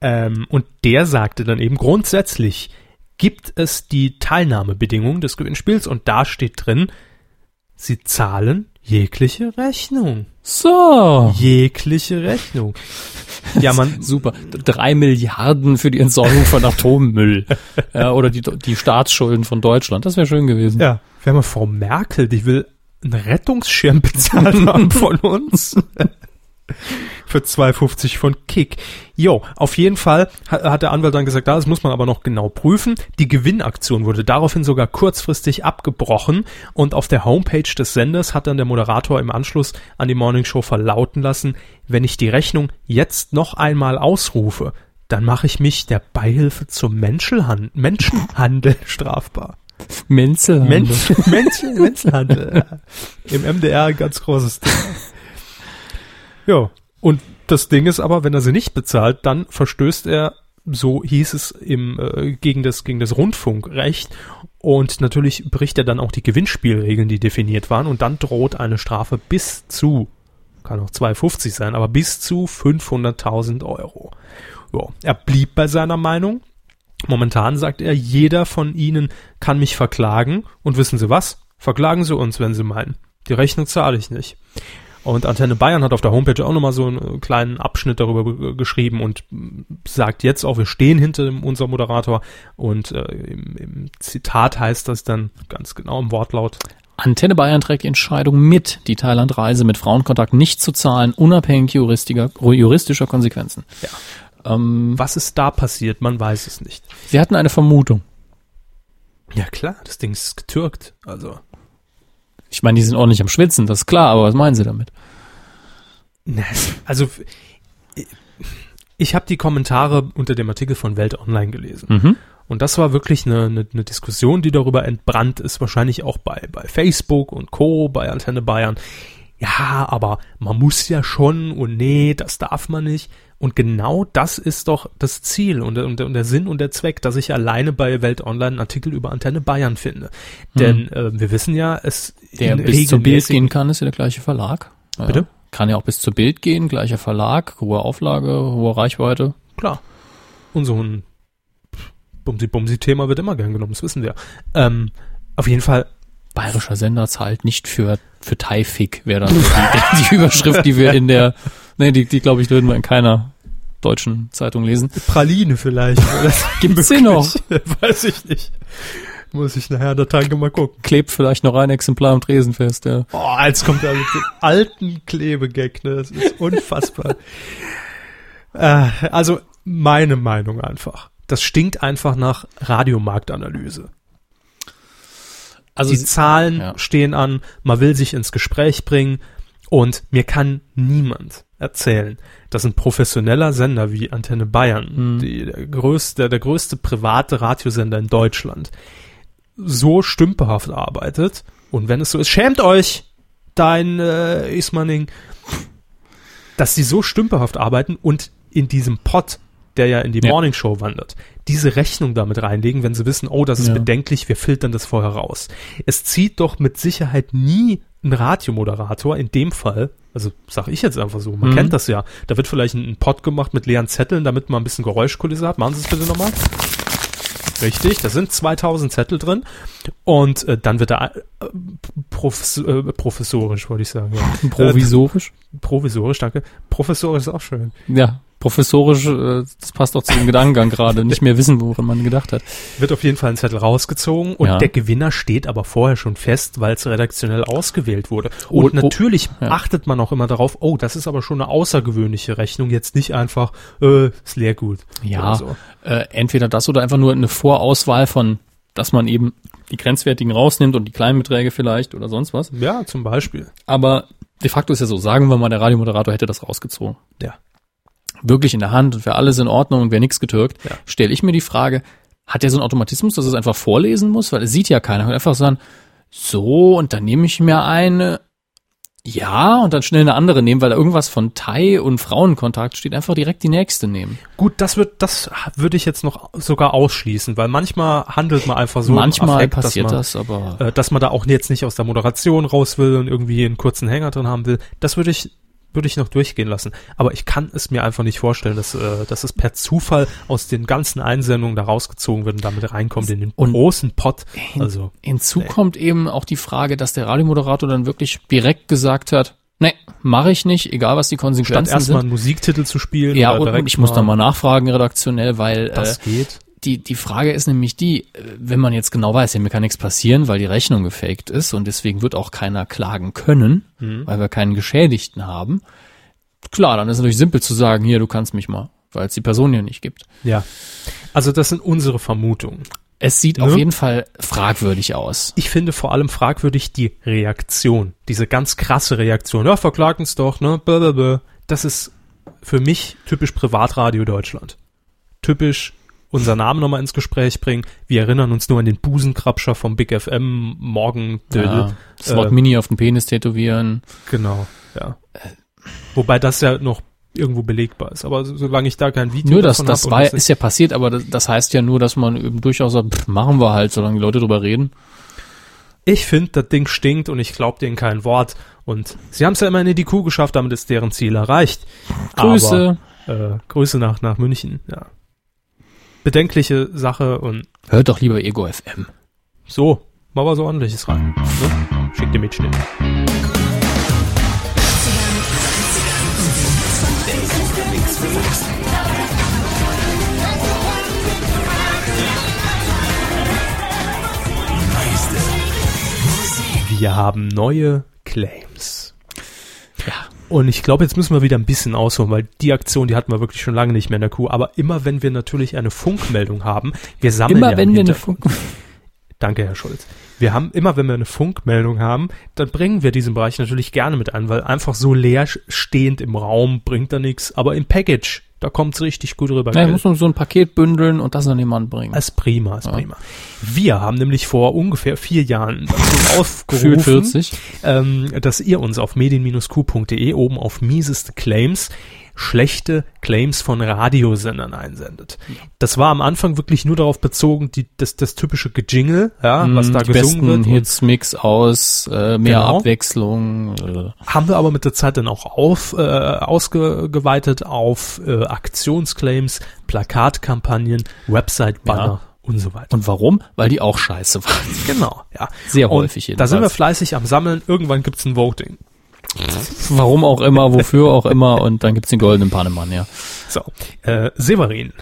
Ähm, und der sagte dann eben grundsätzlich gibt es die Teilnahmebedingungen des Gewinnspiels und da steht drin, sie zahlen jegliche Rechnung. So. Jegliche Rechnung. Ja, man, Super. Drei Milliarden für die Entsorgung von Atommüll. ja, oder die, die Staatsschulden von Deutschland. Das wäre schön gewesen. ja, wir haben Frau Merkel, die will einen Rettungsschirm bezahlt haben von uns. Für 2,50 von Kick. Jo, auf jeden Fall hat, der Anwalt dann gesagt, das muss man aber noch genau prüfen. Die Gewinnaktion wurde daraufhin sogar kurzfristig abgebrochen und auf der Homepage des Senders hat dann der Moderator im Anschluss an die Morning Show verlauten lassen, wenn ich die Rechnung jetzt noch einmal ausrufe, dann mache ich mich der Beihilfe zum Menschenhandel, Menschenhandel strafbar. Menzelhandel. Mensch, Mensch, Menschenhandel. ja. Im MDR ein ganz großes Thema. Ja, und das Ding ist aber, wenn er sie nicht bezahlt, dann verstößt er, so hieß es im äh, gegen das gegen das Rundfunkrecht und natürlich bricht er dann auch die Gewinnspielregeln, die definiert waren und dann droht eine Strafe bis zu kann auch 2,50 sein, aber bis zu 500.000 Euro. Ja, er blieb bei seiner Meinung. Momentan sagt er, jeder von Ihnen kann mich verklagen. Und wissen Sie was? Verklagen Sie uns, wenn Sie meinen. Die Rechnung zahle ich nicht. Und Antenne Bayern hat auf der Homepage auch nochmal so einen kleinen Abschnitt darüber ge- geschrieben und mm, sagt jetzt auch, wir stehen hinter dem, unser Moderator. Und äh, im, im Zitat heißt das dann ganz genau im Wortlaut. Antenne Bayern trägt die Entscheidung mit, die Thailandreise mit Frauenkontakt nicht zu zahlen, unabhängig juristischer, Konsequenzen. Ja. Ähm, Was ist da passiert? Man weiß es nicht. Sie hatten eine Vermutung. Ja klar, das Ding ist getürkt. Also Ich meine, die sind ordentlich am Schwitzen, das ist klar, aber was meinen Sie damit? Also ich habe die Kommentare unter dem Artikel von Welt Online gelesen. Mhm. Und das war wirklich eine, eine, eine Diskussion, die darüber entbrannt ist, wahrscheinlich auch bei, bei Facebook und Co., bei Antenne Bayern. Ja, aber man muss ja schon und nee, das darf man nicht. Und genau das ist doch das Ziel und, der- und, und der Sinn und der Zweck, dass ich alleine bei Welt Online einen Artikel über Antenne Bayern finde. Denn äh, wir wissen ja, es Der bis zur Bild gehen kann, ist ja der gleiche Verlag. Ja. Bitte? Kann ja auch bis zur Bild gehen, gleicher Verlag, hohe Auflage, hohe Reichweite. Klar. Und so ein Bumsi-Bumsi-Thema wird immer gern genommen, das wissen wir. Ähm, Auf jeden Fall, Bayerischer Sender zahlt nicht für, für Taifik, wäre dann die, die Überschrift, die wir in der, nee, die, die glaube ich, würden wir in keiner deutschen Zeitung lesen. Praline vielleicht. Gibt's sie noch? Weiß ich nicht. Muss ich nachher der Tanke mal gucken. Klebt vielleicht noch ein Exemplar am Tresen fest, ja. Oh, jetzt kommt er mit dem alten Klebegag, ne? Das ist unfassbar. äh, also, meine Meinung einfach. Das stinkt einfach nach Radiomarktanalyse. Also die Zahlen ja. stehen an, man will sich ins Gespräch bringen und mir kann niemand erzählen, dass ein professioneller Sender wie Antenne Bayern, Mhm. die, der, größte, der größte private Radiosender in Deutschland, so stümperhaft arbeitet und wenn es so ist, schämt euch, dein äh, Ismaning, dass die so stümperhaft arbeiten und in diesem Pot, der ja in die Ja. Morning Show wandert, diese Rechnung damit reinlegen, wenn sie wissen, oh, das ist Ja. bedenklich, wir filtern das vorher raus. Es zieht doch mit Sicherheit nie ein Radiomoderator, in dem Fall, also sag ich jetzt einfach so, man Mhm. kennt das ja, da wird vielleicht ein, ein Pod gemacht mit leeren Zetteln, damit man ein bisschen Geräuschkulisse hat. Machen Sie es bitte nochmal. Richtig, da sind 2000 Zettel drin und äh, dann wird er äh, profes äh, professorisch, wollte ich sagen. Ja. provisorisch. Äh, provisorisch, danke. Professorisch ist auch schön. Ja, professorisch, äh, das passt auch zu dem Gedankengang gerade. Nicht mehr wissen, woran man gedacht hat. Wird auf jeden Fall ein Zettel rausgezogen und Ja. der Gewinner steht aber vorher schon fest, weil es redaktionell ausgewählt wurde. Oh, Und oh, natürlich ja. achtet man auch immer darauf, oh, das ist aber schon eine außergewöhnliche Rechnung, jetzt nicht einfach, äh, ist Leergut. Ja, Oder so. äh, entweder das oder einfach nur eine Vorauswahl von, dass man eben die grenzwertigen rausnimmt und die kleinen Beträge vielleicht oder sonst was. Ja, zum Beispiel. Aber de facto ist ja so, sagen wir mal, der Radiomoderator hätte das rausgezogen. Ja. Wirklich in der Hand und wäre alles in Ordnung und wäre nichts getürkt, Ja. stelle ich mir die Frage, hat der so einen Automatismus, dass es einfach vorlesen muss? Weil es sieht ja keiner. Und einfach sagen, so, und dann nehme ich mir eine, ja, und dann schnell eine andere nehmen, weil da irgendwas von Thai und Frauenkontakt steht, einfach direkt die nächste nehmen. Gut, das wird, das würde ich jetzt noch sogar ausschließen, weil manchmal handelt man einfach so Manchmal Affekt, passiert dass das, aber man, äh, dass man da auch jetzt nicht aus der Moderation raus will und irgendwie einen kurzen Hänger drin haben will. Das würde ich würde ich noch durchgehen lassen. Aber ich kann es mir einfach nicht vorstellen, dass, äh, dass es per Zufall aus den ganzen Einsendungen da rausgezogen wird und damit reinkommt in den Und- großen Pot. Also, Hinzu Nee. kommt eben auch die Frage, dass der Radiomoderator dann wirklich direkt gesagt hat, nee, mache ich nicht, egal was die Konsequenzen erstmal sind. einen Musiktitel zu spielen. Ja, oder und, ich muss da mal nachfragen redaktionell, weil äh, Das geht. Die, die Frage ist nämlich die, äh, wenn man jetzt genau weiß, ja, mir kann nichts passieren, weil die Rechnung gefaked ist und deswegen wird auch keiner klagen können, Mhm. weil wir keinen Geschädigten haben. Klar, dann ist natürlich simpel zu sagen, hier, du kannst mich mal, weil es die Person ja nicht gibt. Ja. Also das sind unsere Vermutungen. Es sieht Ne? auf jeden Fall fragwürdig aus. Ich finde vor allem fragwürdig die Reaktion. Diese ganz krasse Reaktion. Ja, verklagt uns doch, ne? Blablabla. Das ist für mich typisch Privatradio Deutschland. Typisch unser Name nochmal ins Gespräch bringen. Wir erinnern uns nur an den Busenkrabscher vom Big FM morgen. Ja, das Wort äh, Mini auf den Penis tätowieren. Genau, ja. Wobei das ja noch irgendwo belegbar ist. Aber so- solange ich da kein Video Nur das, das war, ist ja passiert, aber das, das heißt ja nur, dass man eben durchaus sagt, pff, machen wir halt, solange die Leute drüber reden. Ich finde, das Ding stinkt und ich glaube denen kein Wort. Und sie haben es ja immerhin in die Kuh geschafft, damit ist deren Ziel erreicht. Grüße. Aber, äh, Grüße nach, nach München, ja. Bedenkliche Sache und Hört doch lieber Ego FM. so, mal was ordentliches rein. Ne? Schick dir Mitschnitt. Wir haben neue Claims. Ja. Und ich glaube, jetzt müssen wir wieder ein bisschen ausholen, weil die Aktion, die hatten wir wirklich schon lange nicht mehr in der Kuh. Aber immer wenn wir natürlich eine Funkmeldung haben, wir sammeln Immer ja wenn wir eine Funk Danke, Herr Schulz. Wir haben immer, wenn wir eine Funkmeldung haben, dann bringen wir diesen Bereich natürlich gerne mit ein, weil einfach so leer stehend im Raum bringt da nichts. Aber im Package, da kommt's richtig gut rüber. Ja, muss man so ein Paket bündeln und das an jemanden bringen. ist prima, ist Ja. prima. Wir haben nämlich vor ungefähr vier Jahren dazu aufgerufen, 40. ähm, dass ihr uns auf medien-q.de oben auf mieseste Claims schlechte Claims von Radiosendern einsendet. Das war am Anfang wirklich nur darauf bezogen, die, das, das typische Gejingle, ja, was Mm, da die gesungen besten wird. Hits, Mix aus, äh, mehr Genau. Abwechslung. Äh, haben wir aber mit der Zeit dann auch auf, äh, ausgeweitet auf äh, Aktionsclaims, Plakatkampagnen, Website-Banner und so weiter. Und warum? Weil die auch scheiße waren. Genau, ja. Sehr Und häufig Da sind wir jedenfalls. fleißig am Sammeln. Irgendwann gibt's ein Voting. Warum auch immer, wofür auch immer. Und dann gibt's den goldenen Pannemann, ja. So, äh, Severin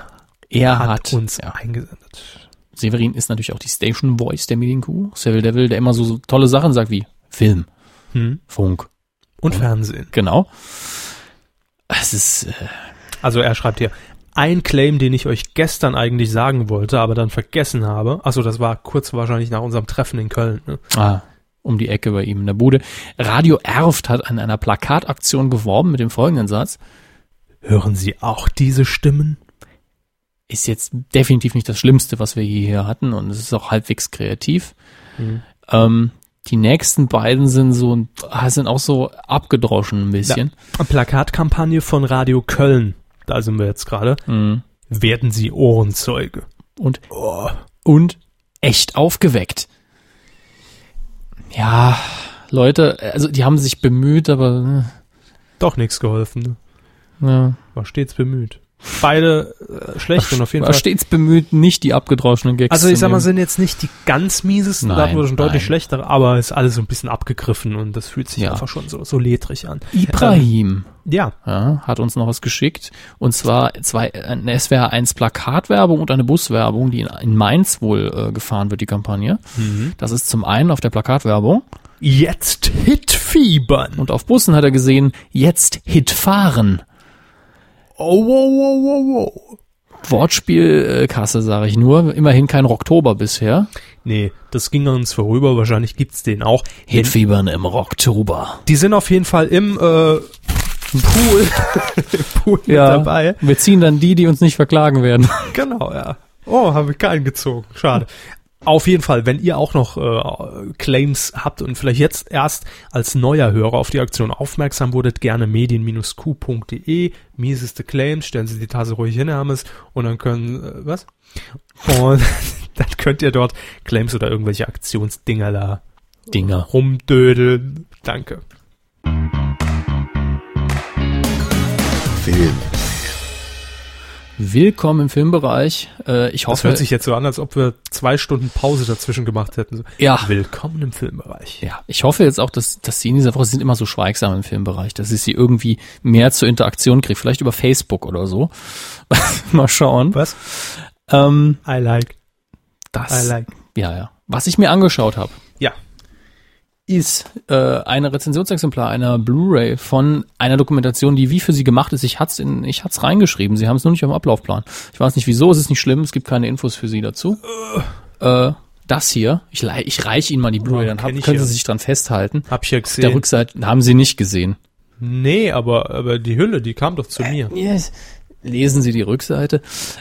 Er hat, hat, uns ja. eingesendet. Severin ist natürlich auch die Station Voice der Medienkuh. Seville Devil, der immer so, so tolle Sachen sagt wie Film, Hm. Funk. Und Fernsehen. Genau. Es ist, äh, Also er schreibt hier, ein Claim, den ich euch gestern eigentlich sagen wollte, aber dann vergessen habe. Achso, das war kurz wahrscheinlich nach unserem Treffen in Köln. Ne? ah, um die Ecke bei ihm in der Bude. Radio Erft hat an einer Plakataktion geworben mit dem folgenden Satz. Hören Sie auch diese Stimmen? Ist jetzt definitiv nicht das Schlimmste, was wir je hier hatten und es ist auch halbwegs kreativ. Mhm. Ähm, die nächsten beiden sind so, ah, sind auch so abgedroschen ein bisschen. Eine Plakatkampagne von Radio Köln. Da sind wir jetzt gerade. Mhm. Werden Sie Ohrenzeuge. Und Oh. und echt aufgeweckt. Ja, Leute, also die haben sich bemüht, aber Doch nichts geholfen. Ne? ja, War stets bemüht. Beide äh, schlecht und auf jeden war Fall. stets bemüht, nicht die abgedroschenen Gags Also ich sag mal, sind jetzt nicht die ganz miesesten, da Nein, hatten wir schon deutlich nein. schlechtere, aber ist alles so ein bisschen abgegriffen und das fühlt sich Ja. einfach schon so, so ledrig an. Ibrahim Ja, ja, hat uns noch was geschickt und zwar zwei eine SWR 1 Plakatwerbung und eine Buswerbung, die in, in Mainz wohl äh, gefahren wird die Kampagne. Das ist zum einen auf der Plakatwerbung jetzt Hitfiebern. und auf Bussen hat er gesehen, jetzt Hit fahren. Oh, wow, wow, wow, wow. Wortspielkasse, sage ich nur. Immerhin kein Rocktober bisher. Nee, das ging an uns vorüber, wahrscheinlich gibt's den auch. Hitfiebern im Rocktober. die sind auf jeden Fall im äh, Pool, Pool mit dabei. Wir ziehen dann die, die uns nicht verklagen werden. Genau, ja. Oh, habe ich keinen gezogen. Schade. Auf jeden Fall, wenn ihr auch noch äh, Claims habt und vielleicht jetzt erst als neuer Hörer auf die Aktion aufmerksam wurdet, gerne medien-q.de, mieseste Claims, stellen Sie die Tasse ruhig hin, Hermes, und dann können, äh, was? Und dann könnt ihr dort Claims oder irgendwelche Aktionsdinger da Dinger. rumdödeln. Danke. Film, Willkommen im Filmbereich. Äh, ich Das hoffe, hört sich jetzt so an, als ob wir zwei Stunden Pause dazwischen gemacht hätten. Ja, Willkommen im Filmbereich. ja, ich hoffe jetzt auch, dass, dass sie in dieser Woche sind immer so schweigsam im Filmbereich, dass ich sie irgendwie mehr zur Interaktion kriege, vielleicht über Facebook oder so. Mal schauen. Was? Ähm, I like, das, I like. ja, ja. Was ich mir angeschaut habe, Ja. Ist äh, ein Rezensionsexemplar einer Blu-ray von einer Dokumentation, die wie für sie gemacht ist. Ich hat's in, ich hat's reingeschrieben. Sie haben es nur nicht auf dem Ablaufplan. Ich weiß nicht wieso. Es ist nicht schlimm. Es gibt keine Infos für sie dazu. Äh, das hier, ich, ich reiche Ihnen mal die Blu-ray, dann hab, können. Sie sich dran festhalten. Hab ich ja Der gesehen. Rückseite haben Sie nicht gesehen. Nee, aber, aber die Hülle, die kam doch zu mir. Yes. Lesen Sie die Rückseite.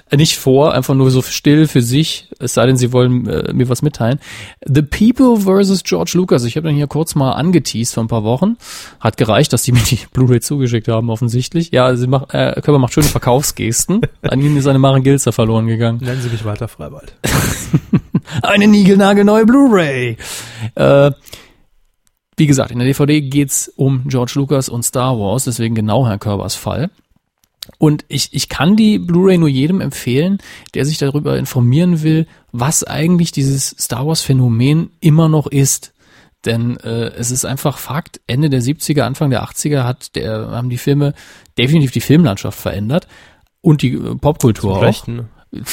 Äh, Nicht vor, einfach nur so still für sich, es sei denn, Sie wollen äh, mir was mitteilen. The People vs. George Lucas. Ich habe den hier kurz mal angeteased vor ein paar Wochen. Hat gereicht, dass die mir die Blu-ray zugeschickt haben, offensichtlich. Ja, sie macht, äh, Körper macht schöne Verkaufsgesten. An ihnen ist eine Maren Gilzer verloren gegangen. Nennen Sie mich Walter Freiwald. Eine niegelnagelneue Blu-ray. Äh, wie gesagt, in der DVD geht's um George Lucas und Star Wars, deswegen genau Herr Körbers Fall. Und ich, ich kann die Blu-ray nur jedem empfehlen, der sich darüber informieren will, was eigentlich dieses Star Wars-Phänomen immer noch ist. Denn äh, es ist einfach Fakt, Ende der 70er, Anfang der 80er hat der, haben die Filme definitiv die Filmlandschaft verändert und die äh, Popkultur auch. Ne?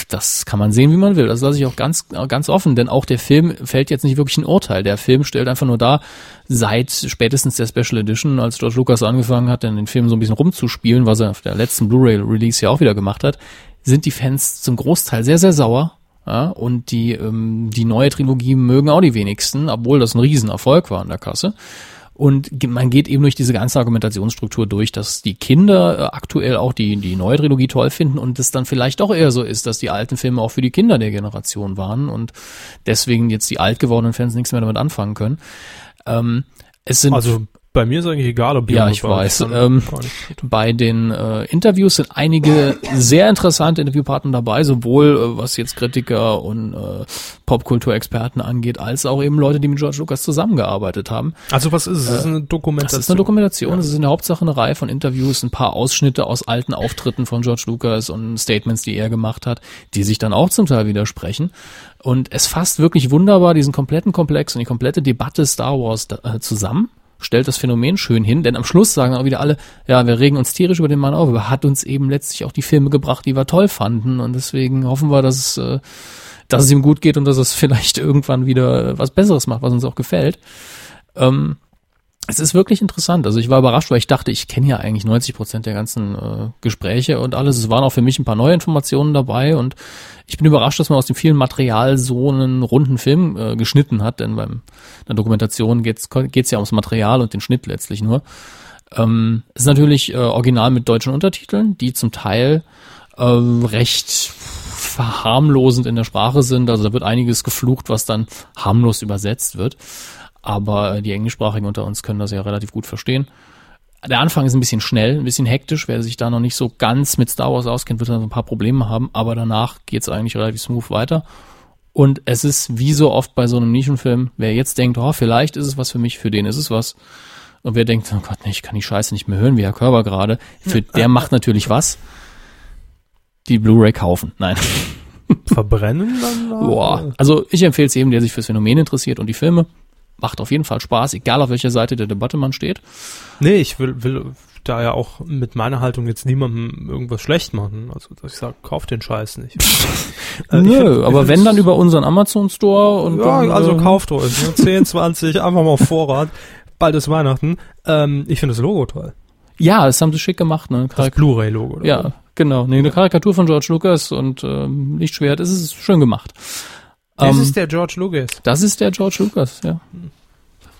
Das kann man sehen, wie man will. Das lasse ich auch ganz, ganz offen, denn auch der Film fällt jetzt nicht wirklich ein Urteil. Der Film stellt einfach nur dar, seit spätestens der Special Edition, als George Lucas angefangen hat, den Film so ein bisschen rumzuspielen, was er auf der letzten Blu-ray-Release ja auch wieder gemacht hat, sind die Fans zum Großteil sehr, sehr sauer. Ja, und die, ähm, die neue Trilogie mögen auch die wenigsten, obwohl das ein Riesenerfolg war an der Kasse. Und man geht eben durch diese ganze Argumentationsstruktur durch, dass die Kinder äh, aktuell auch die, die neue Trilogie toll finden und es dann vielleicht doch eher so ist, dass die alten Filme auch für die Kinder der Generation waren und deswegen jetzt die alt gewordenen Fans nichts mehr damit anfangen können. Ähm, es sind Also bei mir ist eigentlich egal, ob Ja, ich weiß. Ähm. Bei den äh, Interviews sind einige sehr interessante Interviewpartner dabei, sowohl äh, was jetzt Kritiker und äh, Popkulturexperten angeht, als auch eben Leute, die mit George Lucas zusammengearbeitet haben. Also was ist es? Das ist eine Dokumentation. Das ist eine Dokumentation, es ist in der Hauptsache eine Reihe von Interviews, ein paar Ausschnitte aus alten Auftritten von George Lucas und Statements, die er gemacht hat, die sich dann auch zum Teil widersprechen. Und es fasst wirklich wunderbar diesen kompletten Komplex und die komplette Debatte Star Wars da, äh, zusammen, stellt das Phänomen schön hin, denn am Schluss sagen auch wieder alle, ja, wir regen uns tierisch über den Mann auf, aber er hat uns eben letztlich auch die Filme gebracht, die wir toll fanden und deswegen hoffen wir, dass es, äh, dass es ihm gut geht und dass es vielleicht irgendwann wieder was Besseres macht, was uns auch gefällt. Ähm, es ist wirklich interessant. Also ich war überrascht, weil ich dachte, ich kenne ja eigentlich 90 Prozent der ganzen äh, Gespräche und alles. Es waren auch für mich ein paar neue Informationen dabei und ich bin überrascht, dass man aus dem vielen Material so einen runden Film äh, geschnitten hat, denn beim der Dokumentation geht's geht's ja ums Material und den Schnitt letztlich nur. Ähm, es ist natürlich äh, original mit deutschen Untertiteln, die zum Teil äh, recht verharmlosend in der Sprache sind. Also da wird einiges geflucht, was dann harmlos übersetzt wird. Aber die Englischsprachigen unter uns können das ja relativ gut verstehen. Der Anfang ist ein bisschen schnell, ein bisschen hektisch. Wer sich da noch nicht so ganz mit Star Wars auskennt, wird dann so ein paar Probleme haben. Aber danach geht's eigentlich relativ smooth weiter. Und es ist wie so oft bei so einem Nischenfilm, wer jetzt denkt, oh, vielleicht ist es was für mich, für den ist es was. Und wer denkt, oh Gott, nee, ich kann die Scheiße nicht mehr hören, wie Herr Körber gerade, für der macht natürlich was. Die Blu-ray kaufen. Nein. Verbrennen dann? da? Boah. Also ich empfehle es jedem, der sich fürs Phänomen interessiert und die Filme. Macht auf jeden Fall Spaß, egal auf welcher Seite der Debatte man steht. Nee, ich will, will da ja auch mit meiner Haltung jetzt niemandem irgendwas schlecht machen. Also, dass ich sage, kauf den Scheiß nicht. Äh, Nö, find- ich aber wenn dann über unseren Amazon Store und Ja, dann, also äh, kauft euch. Ne? 10, 20, einfach mal auf Vorrat. Bald ist Weihnachten. Ähm, ich finde das Logo toll. Ja, das haben sie schick gemacht, ne? Das Karik Blu-ray-Logo. oder ja, genau. Nee, eine Karikatur von George Lucas und ähm, Lichtschwert, es ist schön gemacht. Das Ähm, ist der George Lucas. das ist der George Lucas, ja.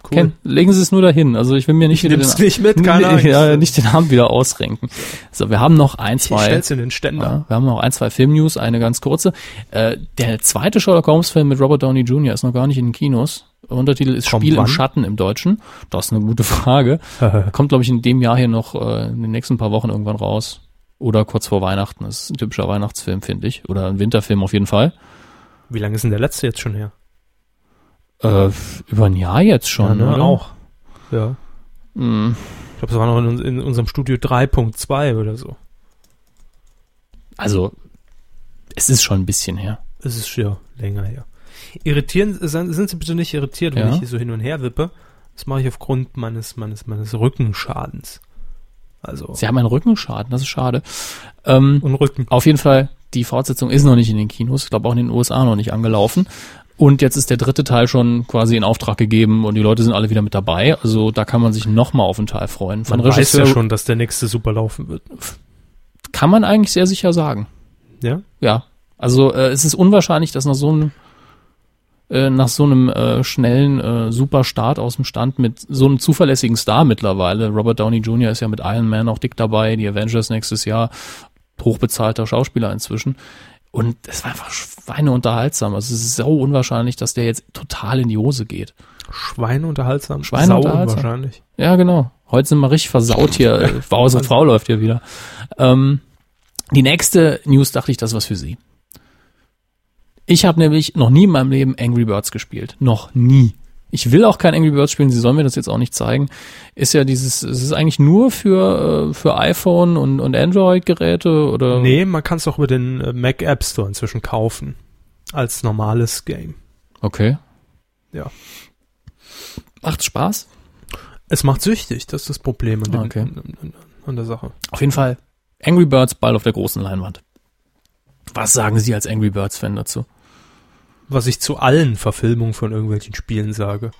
Cool. Ken, legen Sie es nur dahin. Also ich will mir nicht Ich wieder den, nicht mit, keine ja, nicht den Abend wieder ausrenken. So, wir haben noch ein, Ich zwei. stell's in den Ständer. Ja, wir haben noch ein, zwei Filmnews, eine ganz kurze. Äh, der zweite Sherlock Holmes Film mit Robert Downey Jr. ist noch gar nicht in den Kinos. Untertitel ist Kommt Spiel im wann? Schatten im Deutschen. Das ist eine gute Frage. Kommt, glaube ich, in dem Jahr hier noch äh, in den nächsten paar Wochen irgendwann raus. Oder kurz vor Weihnachten. Das ist ein typischer Weihnachtsfilm, finde ich. Oder ein Winterfilm auf jeden Fall. Wie lange ist denn der letzte jetzt schon her? Äh, über ein Jahr jetzt schon, ja, ne? oder? Auch. Ja. Mm, Ich glaube, das war noch in, in unserem Studio 3.2 oder so. Also, es ist schon ein bisschen her. Es ist ja länger her. Irritieren, sind sind Sie bitte nicht irritiert, wenn Ja. ich hier so hin und her wippe. Das mache ich aufgrund meines, meines, meines Rückenschadens. Also, Sie haben einen Rückenschaden, das ist schade. Ähm, und Rücken. Auf jeden Fall, die Fortsetzung ist noch nicht in den Kinos, ich glaube auch in den USA noch nicht angelaufen. Und jetzt ist der dritte Teil schon quasi in Auftrag gegeben und die Leute sind alle wieder mit dabei. Also da kann man sich nochmal auf einen Teil freuen. Von Man weiß Regisseur ja schon, dass der nächste super laufen wird. kann man eigentlich sehr sicher sagen. Ja? Ja. Also äh, es ist unwahrscheinlich, dass nach so einem äh, nach so einem äh, schnellen äh, Superstart aus dem Stand mit so einem zuverlässigen Star mittlerweile. Robert Downey Jr. ist ja mit Iron Man auch dick dabei, die Avengers nächstes Jahr, hochbezahlter Schauspieler inzwischen. Und es war einfach schweineunterhaltsam. Also es ist so unwahrscheinlich, dass der jetzt total in die Hose geht. Schweineunterhaltsam. Schweineunterhaltsam. Sau unwahrscheinlich. Ja, genau. Heute sind wir richtig versaut hier. Äh, Frau und Frau läuft hier wieder. Ähm, die nächste News dachte ich, das was für Sie. Ich habe nämlich noch nie in meinem Leben Angry Birds gespielt. Noch nie. Ich will auch kein Angry Birds spielen, sie sollen mir das jetzt auch nicht zeigen. Ist ja dieses, es ist eigentlich nur für, äh, für iPhone und, und Android-Geräte oder. Nee, man kann es auch über den äh, Mac App Store inzwischen kaufen. Als normales Game. Okay. Ja. Macht Spaß? Es macht süchtig, das ist das Problem an, dem, Okay. an, an, an der Sache. Auf jeden Fall. Angry Birds Ball auf der großen Leinwand. Was sagen Sie als Angry Birds-Fan dazu? Was ich zu allen Verfilmungen von irgendwelchen Spielen sage.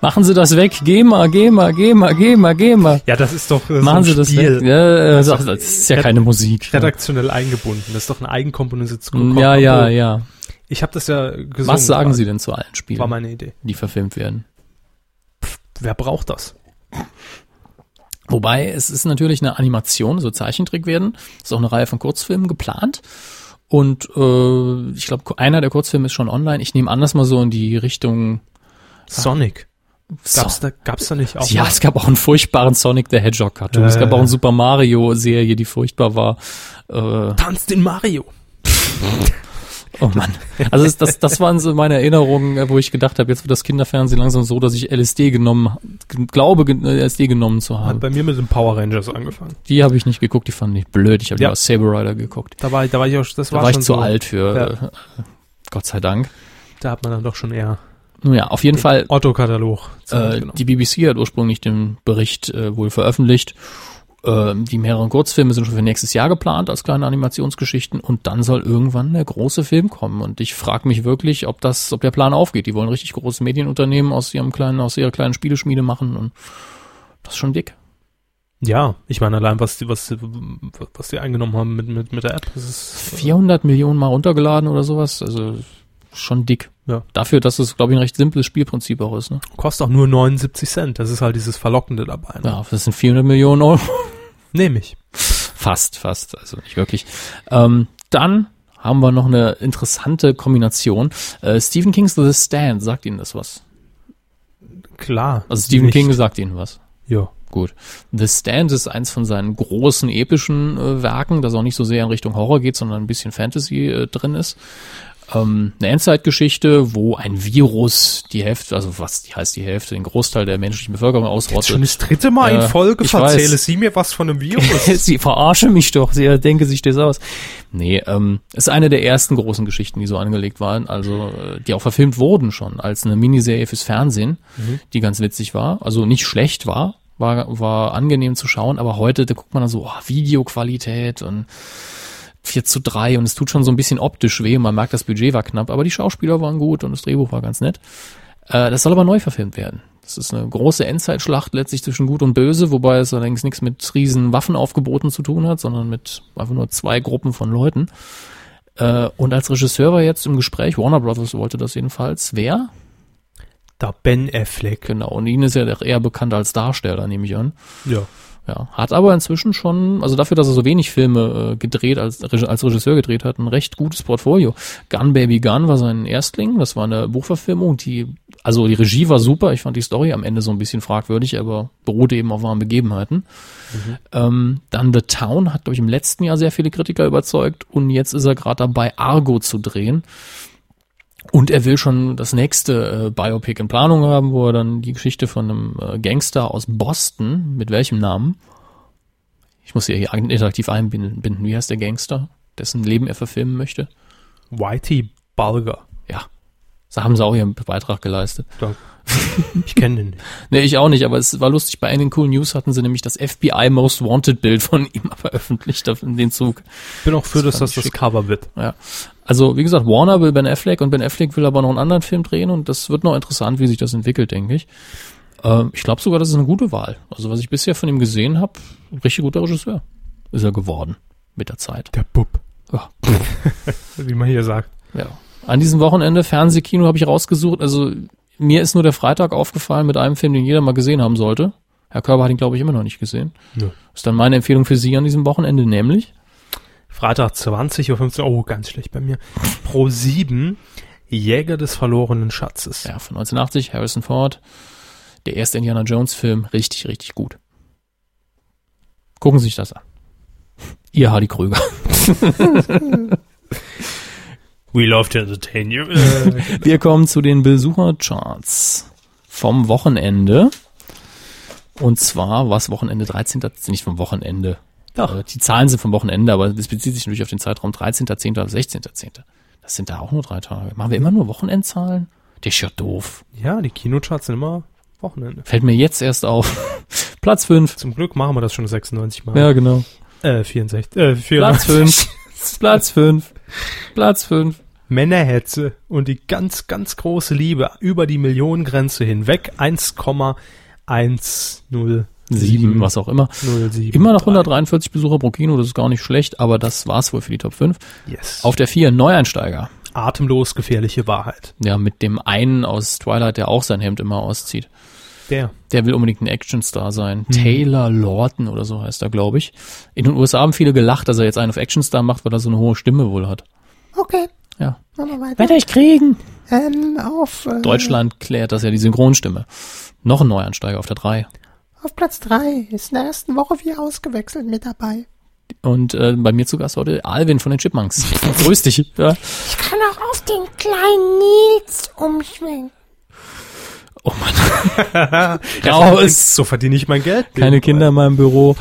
Machen Sie das weg. Geh mal, geh mal, geh mal, geh mal, geh mal. Ja, das ist doch äh, Machen so Sie das Spiel. weg. Ja, Das das, ist ja keine Musik. redaktionell eingebunden. Das ist doch ein eigenkomponisiertes Ja, ja, ja. Ich habe das ja gesungen. Was sagen. Sie denn zu allen War Spielen, meine Idee. die verfilmt werden? Wer braucht das? Wobei, es ist natürlich eine Animation, so Zeichentrick werden. Es ist auch eine Reihe von Kurzfilmen geplant. Und äh, ich glaube, einer der Kurzfilme ist schon online. Ich nehme an, dass mal so in die Richtung Sonic. Gab's da, gab's da nicht auch? ja, mal? es gab auch einen furchtbaren Sonic the Hedgehog Cartoon. es Äh. gab auch eine Super Mario Serie, die furchtbar war. Äh, Tanzt in Mario. oh Mann. Also das, das, das waren so meine Erinnerungen, äh, wo ich gedacht habe, jetzt wird das Kinderfernsehen langsam so, dass ich LSD genommen, glaube, äh, LSD genommen zu Hat haben. bei mir mit den Power Rangers angefangen. Die habe ich nicht geguckt, die fand ich blöd. Ich habe Ja. ja. Saber Rider geguckt. Da war ich, da war ich auch, das Da war, war ich zu so, alt für, Ja. äh, Gott sei Dank. Da hat man dann doch schon eher Nun ja, auf jeden Fall Otto-Katalog. Äh, die BBC hat ursprünglich den Bericht äh, wohl veröffentlicht. Äh, die mehreren Kurzfilme sind schon für nächstes Jahr geplant als kleine Animationsgeschichten und dann soll irgendwann der große Film kommen. Und ich frage mich wirklich, ob das, ob der Plan aufgeht. Die wollen richtig große Medienunternehmen aus ihrem kleinen, aus ihrer kleinen Spieleschmiede machen und das ist schon dick. ja, ich meine allein, was die, was, was die eingenommen haben mit, mit, mit der App. Das ist, 400 Millionen mal runtergeladen oder sowas, also schon dick. Ja. Dafür, dass es, glaube ich, ein recht simples Spielprinzip auch ist. Ne? kostet auch nur 79 Cent. Das ist halt dieses Verlockende dabei. Ne? Ja, das sind 400 Millionen Euro. Nehme ich. Fast, fast, also nicht wirklich. Ähm, dann haben wir noch eine interessante Kombination. Äh, Stephen King's The Stand, sagt Ihnen das was? Klar. Also Stephen Nicht. King sagt Ihnen was. Ja. Gut. The Stand ist eins von seinen großen epischen äh, Werken, das auch nicht so sehr in Richtung Horror geht, sondern ein bisschen Fantasy äh, drin ist. Ähm, eine Endzeitgeschichte, wo ein Virus die Hälfte, also was die heißt die Hälfte, den Großteil der menschlichen Bevölkerung Jetzt schon ausrottet. das dritte Mal in Äh, Folge verzähle weiß. Sie mir was von einem Virus. Sie verarsche mich doch, sie denke sich das aus. Nee, ähm, ist eine der ersten großen Geschichten, die so angelegt waren, also äh, die auch verfilmt wurden schon als eine Miniserie fürs Fernsehen, die ganz witzig war, also nicht schlecht war, war war angenehm zu schauen, aber heute da guckt man dann so, oh, Videoqualität und 4 zu 3 und es tut schon so ein bisschen optisch weh und man merkt, das Budget war knapp, aber die Schauspieler waren gut und das Drehbuch war ganz nett. Äh, das soll aber neu verfilmt werden. Das ist eine große Endzeitschlacht letztlich zwischen Gut und Böse, wobei es allerdings nichts mit riesen Waffenaufgeboten zu tun hat, sondern mit einfach nur zwei Gruppen von Leuten. Äh, und als Regisseur war jetzt im Gespräch, Warner Brothers wollte das jedenfalls. Wer? Da Ben Affleck. Genau. Und ihn ist ja doch eher bekannt als Darsteller, nehme ich an. Ja. Ja, hat aber inzwischen schon, also dafür, dass er so wenig Filme äh, gedreht, als, als Regisseur gedreht hat, ein recht gutes Portfolio. Gun Baby Gun war sein Erstling, das war eine Buchverfilmung, die, also die Regie war super, ich fand die Story am Ende so ein bisschen fragwürdig, aber beruhte eben auf wahren Begebenheiten. Ähm, dann The Town hat, glaube ich, im letzten Jahr sehr viele Kritiker überzeugt und jetzt ist er gerade dabei, Argo zu drehen. Und er will schon das nächste äh, Biopic in Planung haben, wo er dann die Geschichte von einem äh, Gangster aus Boston, mit welchem Namen? Ich muss sie hier interaktiv einbinden. binden. Wie heißt der Gangster, dessen Leben er verfilmen möchte? Whitey Bulger. Ja. Da haben sie auch ihren Beitrag geleistet. Da. Ich kenne den nicht. Nee, ich auch nicht, aber es war lustig. Bei einigen Cool News hatten sie nämlich das FBI Most Wanted Bild von ihm veröffentlicht in den Zug. Bin auch für, Das dass das ich das schick. Cover wird. Ja. Also, wie gesagt, Warner will Ben Affleck und Ben Affleck will aber noch einen anderen Film drehen und das wird noch interessant, wie sich das entwickelt, denke ich. Ähm, ich glaube sogar, das ist eine gute Wahl. Also, was ich bisher von ihm gesehen habe, richtig guter Regisseur ist er geworden mit der Zeit. Der Bub. Ja. Wie man hier sagt. Ja. An diesem Wochenende Fernsehkino habe ich rausgesucht. Also, mir ist nur der Freitag aufgefallen mit einem Film, den jeder mal gesehen haben sollte. Herr Körber hat ihn, glaube ich, immer noch nicht gesehen. Nö. Ist dann meine Empfehlung für Sie an diesem Wochenende, nämlich Freitag 20.15 Uhr. Oh, ganz schlecht bei mir. Pro 7. Jäger des verlorenen Schatzes. ja, von 1980, Harrison Ford, der erste Indiana Jones Film, richtig, richtig gut. Gucken Sie sich das an. Ihr Hardy Krüger. We love to entertain you. Wir kommen zu den Besuchercharts vom Wochenende. Und zwar was Wochenende 13. nicht vom Wochenende. Doch. Äh, Die Zahlen sind vom Wochenende, aber es bezieht sich natürlich auf den Zeitraum 13.10. auf 16.10. Das sind da auch nur drei Tage. Machen wir immer nur Wochenendzahlen? Das ist ja doof. ja, die Kinocharts sind immer Wochenende. Fällt mir jetzt erst auf. Platz 5. Zum Glück machen wir das schon 96 Mal. Ja, genau. Äh, 64. Äh, Platz 94. 5. Platz 5. Platz 5. Männerhetze und die ganz, ganz große Liebe über die Millionengrenze hinweg. 1,1007. 7, was auch immer. 07. Immer noch 143 Besucher pro Kino, das ist gar nicht schlecht, aber das war's wohl für die Top 5. Yes. Auf der 4 Neueinsteiger. atemlos gefährliche Wahrheit. Ja, mit dem einen aus Twilight, der auch sein Hemd immer auszieht. Der. Der will unbedingt ein Actionstar sein. Taylor Lawton oder so heißt er, glaube ich. In den USA haben viele gelacht, dass er jetzt einen auf Actionstar macht, weil er so eine hohe Stimme wohl hat. Okay, Ja. wir weiter. Werde ich kriegen. Ähm, auf äh, Deutschland klärt das ja die Synchronstimme. Noch ein Neuansteiger auf der 3. Auf Platz 3 ist in der ersten Woche wie ausgewechselt mit dabei. Und äh, bei mir zu Gast heute Alvin von den Chipmunks. Grüß dich. Ja. Ich kann auch auf den kleinen Nils umschwenken. Oh Mann. Raus. So verdiene ich mein Geld. Keine Kinder in meinem Büro.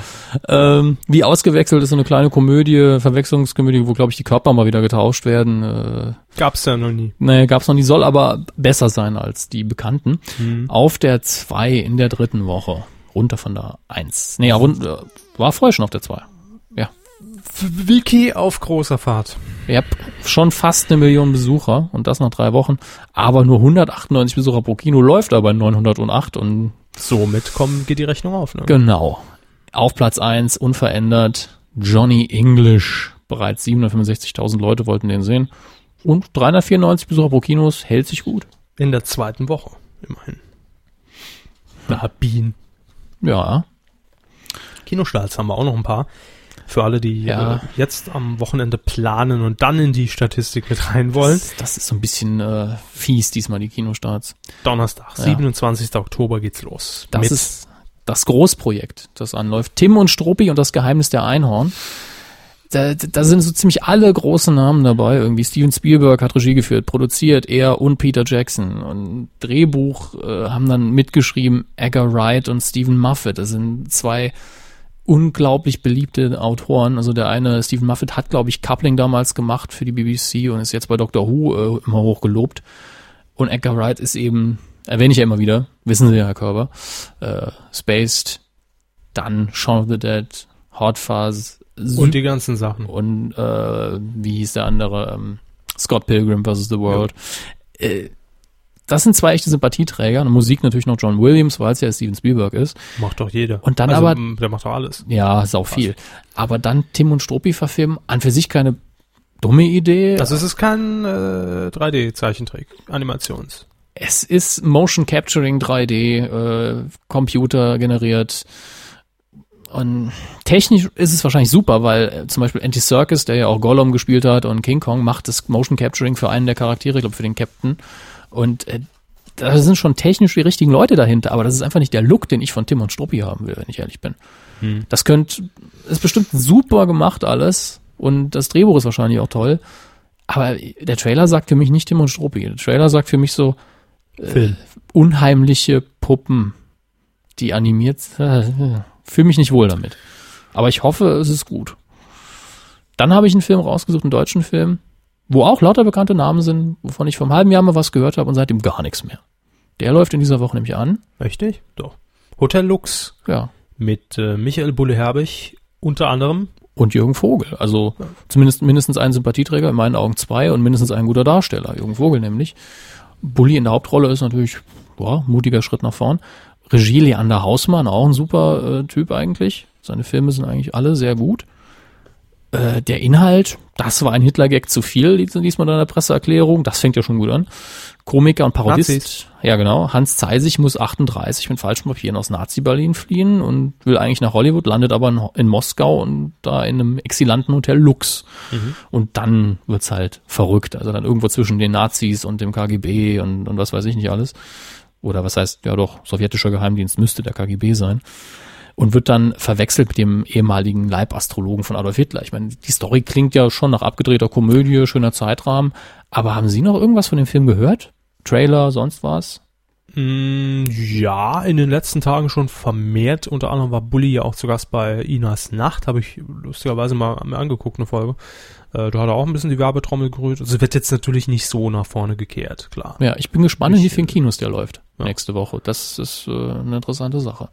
Ähm, wie ausgewechselt ist so eine kleine Komödie, Verwechslungskomödie, wo, glaube ich, die Körper mal wieder getauscht werden. Äh, Gab's ja noch nie. nee, gab's noch nie, soll aber besser sein als die bekannten. Auf der 2 in der dritten Woche. Runter von der 1. Nee, ja, rund, äh, war vorher schon auf der 2. Wiki auf großer Fahrt. Ihr habt schon fast eine Million Besucher und das nach drei Wochen, aber nur 198 Besucher pro Kino läuft aber 908 und Somit kommen, geht die Rechnung auf. Ne? genau. Auf Platz 1 unverändert Johnny English. Bereits 765.000 Leute wollten den sehen. Und 394 Besucher pro Kinos hält sich gut. In der zweiten Woche, immerhin. Da Bean. Ja, Kinostarts haben wir auch noch ein paar. Für alle, die Ja. äh, jetzt am Wochenende planen und dann in die Statistik mit rein wollen. das, das ist so ein bisschen äh, fies diesmal, die Kinostarts. Donnerstag, Ja. 27. Oktober geht's los. Das ist das Großprojekt, das anläuft. Tim und Struppi und das Geheimnis der Einhorn. Da, da sind so ziemlich alle großen Namen dabei. Irgendwie Steven Spielberg hat Regie geführt, produziert, er und Peter Jackson. Und Drehbuch äh, haben dann mitgeschrieben Edgar Wright und Stephen Moffat. Das sind zwei unglaublich beliebte Autoren. Also der eine, Stephen Moffat, hat, glaube ich, Coupling damals gemacht für die BBC und ist jetzt bei Doctor Who äh, immer hoch gelobt. Und Edgar Wright ist eben, erwähne ich ja immer wieder, wissen Sie ja, Herr Körber, äh, Spaced, dann Shaun of the Dead, Hot Fuzz und die ganzen Sachen. und äh, wie hieß der andere, ähm, Scott Pilgrim vs. The World. Äh, das sind zwei echte Sympathieträger. Und Musik natürlich noch John Williams, weil es ja Steven Spielberg ist. Macht doch jeder. Und dann also, aber- Der macht doch alles. Ja, ist auch viel. Aber dann Tim und Struppi verfilmen, an für sich keine dumme Idee. Also es ist kein äh, 3D-Zeichentrick, Animations. Es ist Motion Capturing 3D, äh, Computer generiert. Und technisch ist es wahrscheinlich super, weil äh, zum Beispiel Anti Circus, der ja auch Gollum gespielt hat und King Kong, macht das Motion Capturing für einen der Charaktere, ich glaube für den Captain. Und äh, da sind schon technisch die richtigen Leute dahinter, aber das ist einfach nicht der Look, den ich von Tim und Struppi haben will, wenn ich ehrlich bin. Das könnte, ist bestimmt super gemacht alles und das Drehbuch ist wahrscheinlich auch toll. Aber der Trailer sagt für mich nicht Tim und Struppi. Der Trailer sagt für mich so, Film. unheimliche Puppen, die animiert äh, fühle mich nicht wohl damit. Aber ich hoffe, es ist gut. Dann habe ich einen Film rausgesucht, einen deutschen Film, wo auch lauter bekannte Namen sind, wovon ich vor einem halben Jahr mal was gehört habe und seitdem gar nichts mehr. Der läuft in dieser Woche nämlich an. Richtig? Doch. Hotel Lux Ja. mit äh, Michael Bulle-Herbig unter anderem. Und Jürgen Vogel. Also zumindest mindestens ein Sympathieträger, in meinen Augen zwei und mindestens ein guter Darsteller. Jürgen Vogel nämlich. Bully in der Hauptrolle ist natürlich, boah, mutiger Schritt nach vorn. Regie Leander Hausmann, auch ein super äh, Typ eigentlich. Seine Filme sind eigentlich alle sehr gut. Äh, der Inhalt, das war ein Hitler-Gag zu viel, liest man in der Presseerklärung. Das fängt ja schon gut an. Komiker und Parodist. Nazis. Ja, genau. Hans Zeisig muss 38 mit falschen Papieren aus Nazi-Berlin fliehen und will eigentlich nach Hollywood, landet aber in, in Moskau und da in einem exilanten Hotel Lux. Und dann wird's halt verrückt. Also dann irgendwo zwischen den Nazis und dem KGB und, und was weiß ich nicht alles. Oder was heißt, ja doch, sowjetischer Geheimdienst müsste der KGB sein. Und wird dann verwechselt mit dem ehemaligen Leibastrologen von Adolf Hitler. Ich meine, die Story klingt ja schon nach abgedrehter Komödie, schöner Zeitrahmen. Aber haben Sie noch irgendwas von dem Film gehört? Trailer, sonst was? Mm, ja, in den letzten Tagen schon vermehrt. Unter anderem war Bully ja auch zu Gast bei Inas Nacht. Habe ich lustigerweise mal mir angeguckt, eine Folge. Äh, da hat er auch ein bisschen die Werbetrommel gerührt. Also wird jetzt natürlich nicht so nach vorne gekehrt, klar. Ja, ich bin gespannt, in wie Ich, vielen Kinos der läuft ja. nächste Woche. Das ist äh, eine interessante Sache.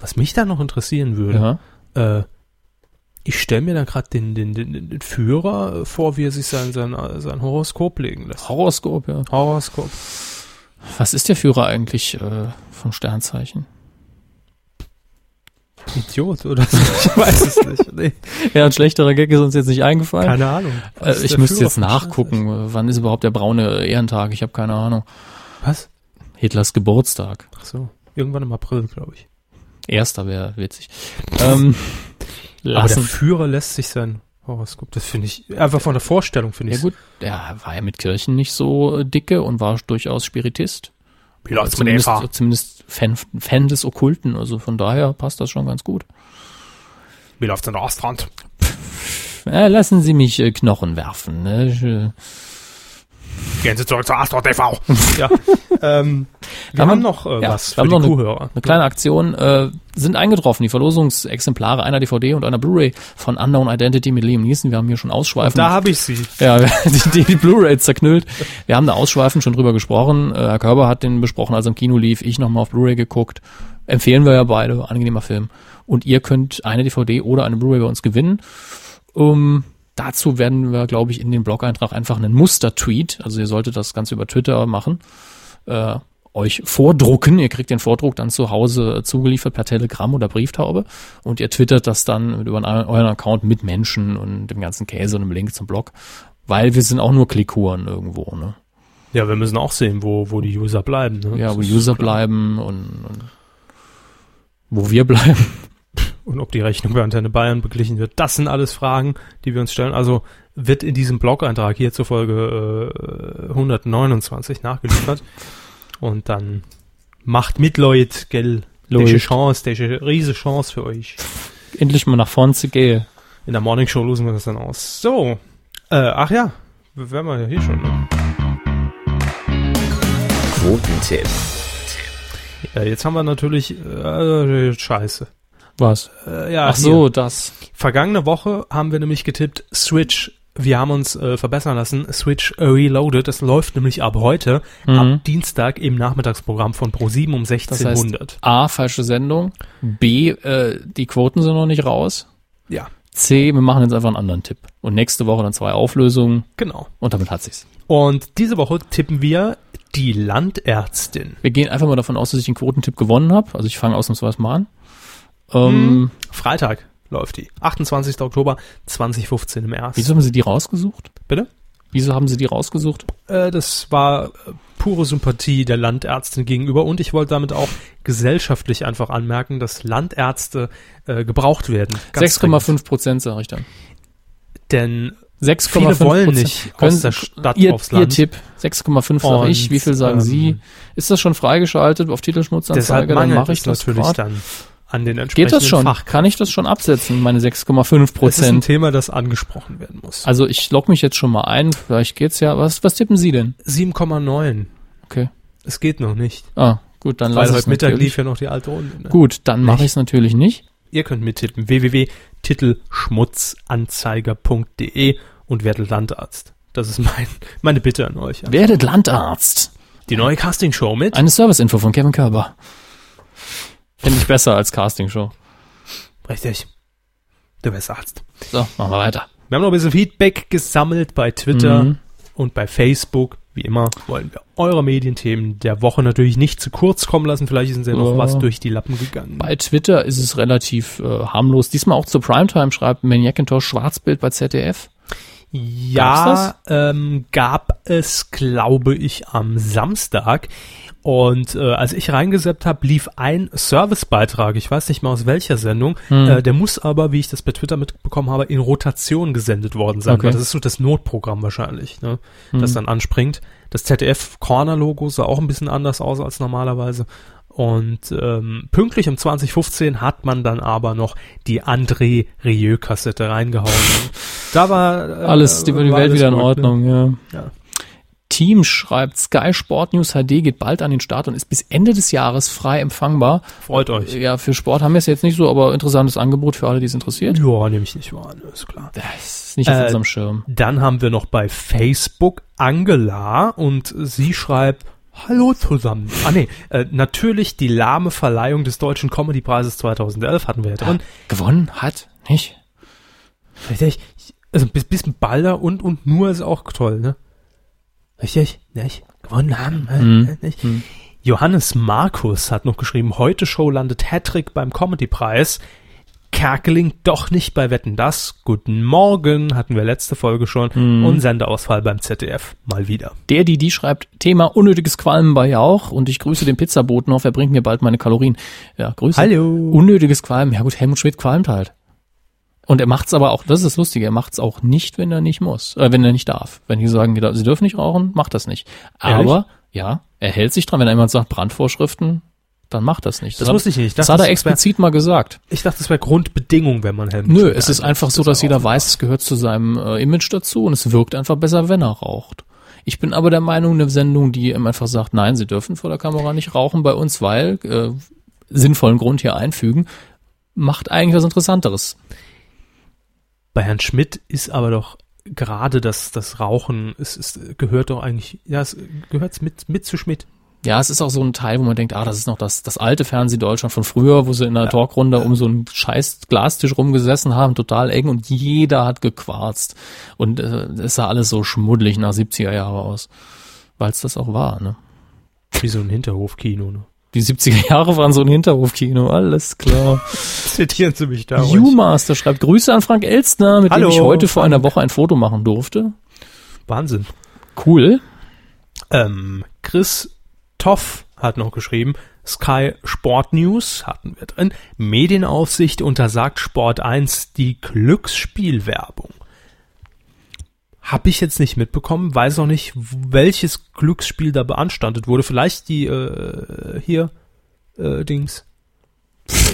Was mich da noch interessieren würde, Ja. äh, ich stelle mir da gerade den, den, den, den Führer vor, wie er sich sein, sein, sein Horoskop legen lässt. Horoskop, ja. Horoskop. Was ist der Führer eigentlich äh, von Sternzeichen? Idiot oder so. Ich weiß es nicht. Nee, Ja, ein schlechterer Gag ist uns jetzt nicht eingefallen. keine Ahnung. Äh, ist ich müsste jetzt nachgucken, äh, wann ist überhaupt der braune Ehrentag? Ich habe keine Ahnung. Was? Hitlers Geburtstag. Ach so. Irgendwann im April, glaube ich. Erster wäre witzig. ähm, Aber der lassen. Führer lässt sich sein Horoskop. Das finde ich, einfach von der Vorstellung finde Ja ich. gut, der war ja mit Kirchen nicht so dicke und war durchaus Spiritist. Läuft's mit zumindest, Eva? zumindest Fan, Fan des Okkulten. Also von daher passt das schon ganz gut. Wie läuft's in der Ostfront? Ja, lassen Sie mich äh, Knochen werfen. Ne? Ich, äh, Gehen Sie zurück zur Astro TV. ja. ähm, wir Haben haben noch äh, ja, was wir für haben die noch eine- Kuhhörer. Eine kleine Aktion äh, sind eingetroffen, die Verlosungsexemplare einer DVD und einer Blu-ray von Unknown Identity mit Liam Neeson. Wir haben hier schon ausschweifend. Da habe ich sie. ja, die, die Blu-ray zerknüllt. Wir haben da ausschweifend schon drüber gesprochen. Äh, Herr Körber hat den besprochen, als er im Kino lief. Ich nochmal auf Blu-ray geguckt. Empfehlen wir ja beide. Angenehmer Film. Und ihr könnt eine DVD oder eine Blu-ray bei uns gewinnen. Um, dazu werden wir, glaube ich, in den Blog-Eintrag einfach einen Muster-Tweet, also ihr solltet das Ganze über Twitter machen, äh, euch vordrucken. Ihr kriegt den Vordruck dann zu Hause zugeliefert per Telegramm oder Brieftaube und ihr twittert das dann über euren Account mit Menschen und dem ganzen Käse und einem Link zum Blog, weil wir sind auch nur Klickhuren irgendwo, ne? Ja, wir müssen auch sehen, wo, wo die User bleiben. Ne? Ja, Das wo ist User bleiben und, und wo wir bleiben. Und ob die Rechnung bei Antenne Bayern beglichen wird. Das sind alles Fragen, die wir uns stellen. Also wird in diesem Blog-Eintrag hier zur Folge äh, 129 nachgeliefert. Und dann macht mit, Leute, gell? Leut. Diese Chance, diese riese Chance für euch. Endlich mal nach vorne zu gehen. In der Morning Show losen wir das dann aus. So. Äh, ach ja, wären wir ja hier schon. Ne? Quotentipp. Äh, jetzt haben wir natürlich äh, Scheiße. Was? Äh, ja, Ach hier. so, das. Vergangene Woche haben wir nämlich getippt Switch. Wir haben uns äh, verbessern lassen. Switch Reloaded. Das läuft nämlich ab heute, Mhm. ab Dienstag im Nachmittagsprogramm von Pro7 um Das 1600. heißt, A, falsche Sendung. B, äh, die Quoten sind noch nicht raus. ja, C, wir machen jetzt einfach einen anderen Tipp. Und nächste Woche dann zwei Auflösungen genau. und damit hat sich's. Und diese Woche tippen wir die Landärztin. Wir gehen einfach mal davon aus, dass ich den Quotentipp gewonnen habe. Also ich fange ausnahmsweise mal an. Ähm, Freitag läuft die. 28. Oktober 2015 im Erst. Wieso haben Sie die rausgesucht? Bitte? Wieso haben Sie die rausgesucht? Äh, das war äh, pure Sympathie der Landärztin gegenüber und ich wollte damit auch gesellschaftlich einfach anmerken, dass Landärzte äh, gebraucht werden. Ganz 6,5 Prozent, sage ich dann. Denn 6,5 Viele wollen Prozent. nicht Können, aus der Stadt ihr, aufs Ihr Land. Tipp, 6,5 sage ich. Wie viel sagen ähm, Sie? Ist das schon freigeschaltet auf deshalb Titelschmutzanzeige? Dann mangelt mache ich das natürlich grad. dann an den entsprechenden Geht das schon? Fach. Kann ich das schon absetzen, meine 6,5% Es ist ein Prozent? Thema, das angesprochen werden muss. Also ich log mich jetzt schon mal ein. Vielleicht geht's ja. Was, was tippen Sie denn? 7,9. Okay. Es geht noch nicht. Ah, gut, dann Weil lass ich heute Mittag natürlich. lief ja noch die alte Runde. Ne? Gut, dann mache ich es natürlich nicht. Ihr könnt mittippen. www.titelschmutzanzeiger.de und werdet Landarzt. Das ist mein, meine Bitte an euch. Werdet Landarzt. Die neue Castingshow mit Eine Serviceinfo von Kevin Körber. Finde ich besser als Castingshow. Richtig. Du bist Arzt. So, machen wir weiter. Wir haben noch ein bisschen Feedback gesammelt bei Twitter Mhm. und bei Facebook. Wie immer wollen wir eure Medienthemen der Woche natürlich nicht zu kurz kommen lassen. Vielleicht ist uns ja noch was durch die Lappen gegangen. Bei Twitter ist es relativ äh, harmlos. Diesmal auch zur Primetime schreibt Maniacintosh Schwarzbild bei ZDF. Ja, ähm, gab es, glaube ich, am Samstag. Und äh, als ich reingeseppt habe, lief ein Servicebeitrag, ich weiß nicht mal aus welcher Sendung, Hm. äh, der muss aber, wie ich das bei Twitter mitbekommen habe, in Rotation gesendet worden sein. Okay. Weil das ist so das Notprogramm wahrscheinlich, ne, das Hm. dann anspringt. Das ZDF-Corner-Logo sah auch ein bisschen anders aus als normalerweise. Und ähm, pünktlich um 2015 hat man dann aber noch die André Rieu-Kassette reingehauen. Da war äh, Alles, die, die war Welt alles wieder in ne? Ordnung, ja. Ja. Team schreibt, Sky Sport News HD geht bald an den Start und ist bis Ende des Jahres frei empfangbar. Freut euch. Ja, für Sport haben wir es jetzt nicht so, aber interessantes Angebot für alle, die es interessiert. Ja, nehme ich nicht wahr, ist klar. Das ist nicht auf Äh, unserem Schirm. Dann haben wir noch bei Facebook Angela und sie schreibt, Hallo zusammen. Ah nee, äh, natürlich die lahme Verleihung des Deutschen Comedy-Preises 2011 hatten wir ja drin. Gewonnen hat, nicht? Also bis, bis Balder und, und nur ist auch toll, ne? Richtig? Nicht? Gewonnen haben, Mhm. nicht? Mhm. Johannes Markus hat noch geschrieben, heute Show landet Hattrick beim Comedy-Preis. Kerkeling doch nicht bei Wetten das. Guten Morgen, hatten wir letzte Folge schon. Mhm. Und Sendeausfall beim ZDF. Mal wieder. Der, die, die schreibt, Thema unnötiges Qualmen bei Jauch und ich grüße den Pizzaboten auf, er bringt mir bald meine Kalorien. Ja, Grüße. Hallo. Unnötiges Qualmen. Ja gut, Helmut Schmidt qualmt halt. Und er macht's aber auch, das ist das Lustige, er macht's auch nicht, wenn er nicht muss, äh, wenn er nicht darf. Wenn die sagen, sie dürfen nicht rauchen, macht das nicht. Ehrlich? Aber, ja, Er hält sich dran, wenn jemand sagt Brandvorschriften, dann macht das nicht. Das hat- wusste ich nicht. Ich Das hat er das wär- explizit mal gesagt. Ich dachte, das wäre Grundbedingung, wenn man Helmut Nö, es ist einfach so, Das dass jeder weiß, es gehört zu seinem äh, Image dazu und es wirkt einfach besser, wenn er raucht. Ich bin aber der Meinung, eine Sendung, die ihm einfach sagt, nein, sie dürfen vor der Kamera nicht rauchen bei uns, weil äh, sinnvollen Grund hier einfügen, macht eigentlich was Interessanteres. Bei Herrn Schmidt ist aber doch gerade das, das Rauchen, es, es gehört doch eigentlich, ja, es gehört mit, mit zu Schmidt. Ja, es ist auch so ein Teil, wo man denkt, ah, das ist noch das, das alte Fernsehdeutschland von früher, wo sie in der Talkrunde um so einen scheiß Glastisch rumgesessen haben, total eng und jeder hat gequarzt. Und äh, es sah alles so schmuddelig nach 70er Jahre aus. Weil es das auch war, ne? Wie so ein Hinterhofkino, ne? Die 70er Jahre waren so ein Hinterhofkino, alles klar. Zitieren Sie mich da. U-Master schreibt Grüße an Frank Elstner, mit Hallo, dem ich heute vor Frank. einer Woche ein Foto machen durfte. Wahnsinn. Cool. Ähm, Chris Toff hat noch geschrieben, Sky Sport News hatten wir drin. Medienaufsicht untersagt Sport 1 die Glücksspielwerbung. Hab ich jetzt nicht mitbekommen, weiß auch nicht, welches Glücksspiel da beanstandet wurde. Vielleicht die äh, hier äh, Dings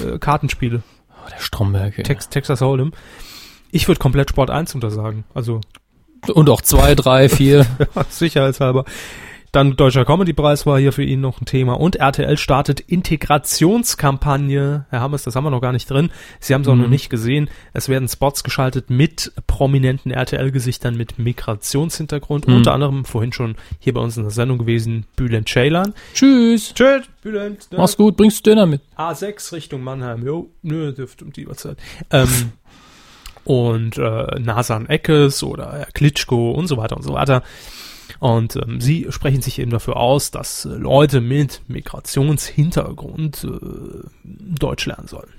äh, Kartenspiele, Oh, der Stromberg. ey. Tex Texas Hold'em. Ich würde komplett Sport 1 untersagen, also Und auch zwei, drei, vier. sicherheitshalber. Dann Deutscher Comedypreis war hier für ihn noch ein Thema. Und RTL startet Integrationskampagne. Herr Hammers, das haben wir noch gar nicht drin. Sie haben es auch noch nicht gesehen. Es werden Spots geschaltet mit prominenten RTL-Gesichtern mit Migrationshintergrund. Mhm. Unter anderem vorhin schon hier bei uns in der Sendung gewesen, Bülent Ceylan. Tschüss. Tschüss, Bülent. ne? Mach's gut, bringst Döner mit. A6 Richtung Mannheim. Jo, nö, dürfte um die Uhrzeit. Ähm, und äh, Nasan Eckes oder Herr Klitschko und so weiter und so weiter. Und ähm, sie sprechen sich eben dafür aus, dass äh, Leute mit Migrationshintergrund äh, Deutsch lernen sollen.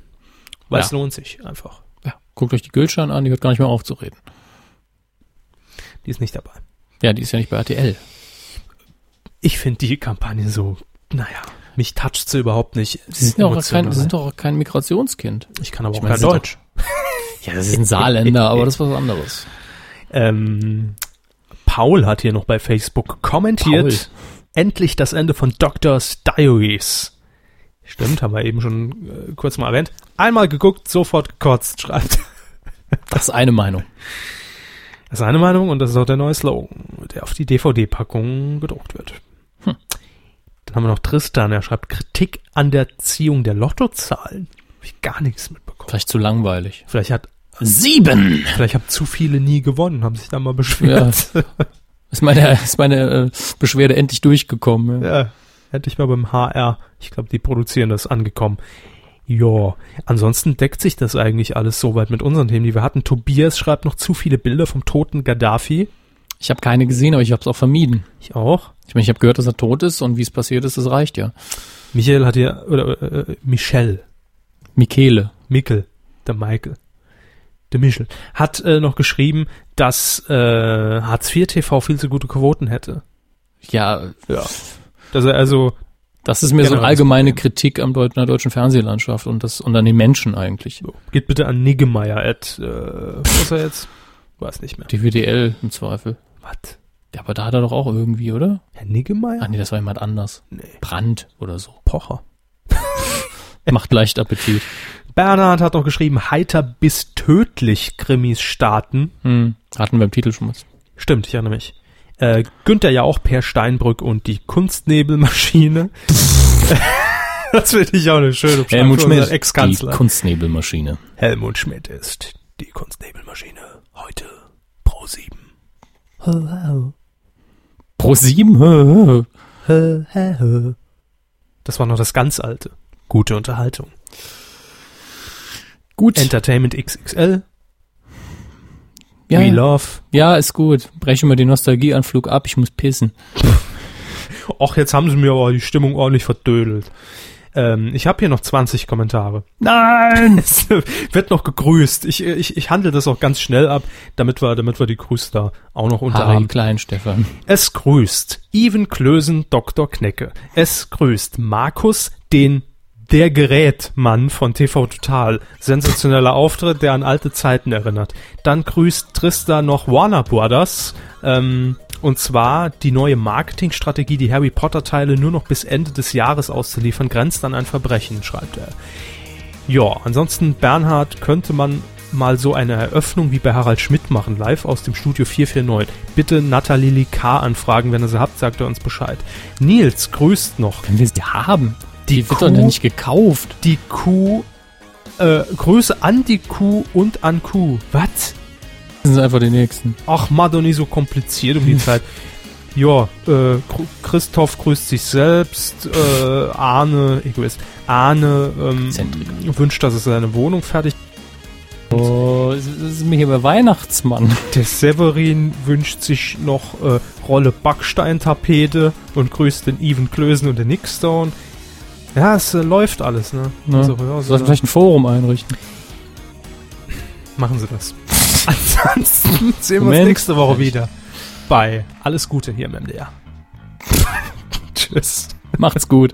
Weil Ja. es lohnt sich einfach. Ja, guckt euch die Gültschein an, die hört gar nicht mehr aufzureden. Die ist nicht dabei. Ja, die ist ja nicht bei RTL. Ich finde die Kampagne so, naja, mich toucht sie überhaupt nicht. Sie sind, auch kein, sie sind doch auch kein Migrationskind. ich kann aber Ich auch meine, kein Deutsch. Ja, das ist ein Saarländer, aber das ist was anderes. Ähm, Paul hat hier noch bei Facebook kommentiert. Paul. Endlich das Ende von Doctor's Diaries. Stimmt, haben wir eben schon äh, kurz mal erwähnt. Einmal geguckt, sofort gekotzt, schreibt. Das ist eine Meinung. Das ist eine Meinung und das ist auch der neue Slogan, der auf die DVD-Packung gedruckt wird. Hm. Dann haben wir noch Tristan, er schreibt Kritik an der Ziehung der Lottozahlen. Hab ich gar nichts mitbekommen. Vielleicht zu langweilig. Vielleicht hat, Sieben! vielleicht haben zu viele nie gewonnen, haben sich da mal beschwert. Ist meine, ist meine äh, Beschwerde endlich durchgekommen. Ja. Ja, hätte ich mal beim HR, ich glaube, die produzieren das angekommen. Ja, ansonsten deckt sich das eigentlich alles soweit mit unseren Themen, die wir hatten. Tobias schreibt noch zu viele Bilder vom toten Gaddafi. Ich habe keine gesehen, aber ich habe es auch vermieden. Ich auch. Ich meine, ich habe gehört, dass er tot ist und wie es passiert ist, das reicht ja. Michael hat hier, oder äh, Michel, Michele. Mikkel, der Michael, der Michel, hat äh, noch geschrieben, dass äh, Hartz IV TV viel zu gute Quoten hätte. Ja, Ja. Dass er also, das ist mir so eine allgemeine Problem. Kritik am Deut an der deutschen Fernsehlandschaft und das und an den Menschen eigentlich. so, geht bitte an Niggemeier, at, äh, was ist er jetzt? Weiß nicht mehr. Die WDL im Zweifel. Was? Ja, aber da hat er doch auch irgendwie, oder? Herr Niggemeier? Ah nee, das war jemand anders. Nee. Brand oder so. Pocher. Macht leicht Appetit. Bernhard hat noch geschrieben, heiter bis tödlich Krimis starten. Hm. Hatten wir im Titel schon was. Stimmt, ich erinnere mich. Äh, Günther ja auch Per Steinbrück und die Kunstnebelmaschine. das finde ich auch eine schöne Beschreibung Helmut Schmidt, unseren die Ex-Kanzler. Kunstnebelmaschine. Helmut Schmidt ist die Kunstnebelmaschine. Heute pro sieben. Pro sieben. Das war noch das ganz alte. Gute Unterhaltung. Gut. Entertainment XXL. ja, We Love. ja, ist gut. Brechen wir den Nostalgieanflug ab. Ich muss pissen. Och, jetzt haben sie mir aber die Stimmung ordentlich verdödelt. Ähm, ich habe hier noch 20 Kommentare. Nein! Es wird noch gegrüßt. Ich, ich, ich handle das auch ganz schnell ab, damit wir, damit wir die Grüße da auch noch unter Harry haben. Klein, Stefan. Es grüßt Even Klösen, Dr. Knecke. Es grüßt Markus, den der Gerätmann von TV Total. Sensationeller Auftritt, der an alte Zeiten erinnert. Dann grüßt Trista noch Warner Brothers. Ähm, Und zwar die neue Marketingstrategie, die Harry Potter Teile nur noch bis Ende des Jahres auszuliefern, grenzt an ein Verbrechen, schreibt er. Ja, ansonsten Bernhard könnte man mal so eine Eröffnung wie bei Harald Schmidt machen, live aus dem Studio 449. Bitte Nathalie K. anfragen, wenn ihr sie habt, sagt er uns Bescheid. Nils grüßt noch. Wenn wir sie haben. Die, Die wird doch nicht gekauft. die Kuh, äh, Grüße an die Kuh und an Kuh. Was? Das sind einfach die nächsten. Ach, mal doch nicht so kompliziert um die Zeit. Ja, äh, Christoph grüßt sich selbst, äh, Arne, Egoist, Arne ähm, Zentrik. wünscht, dass er seine Wohnung fertig. Oh, das ist mir hier bei Weihnachtsmann. Der Severin wünscht sich noch äh, Rolle Backsteintapete und grüßt den Even Klösen und den Nick Stone. Ja, es äh, läuft alles, ne? Ne? Also, ja, Sollten so, vielleicht ein Forum einrichten. machen sie das. Ansonsten sehen wir uns Moment. nächste Woche wieder bei Alles Gute hier im MDR. Tschüss. Macht's gut.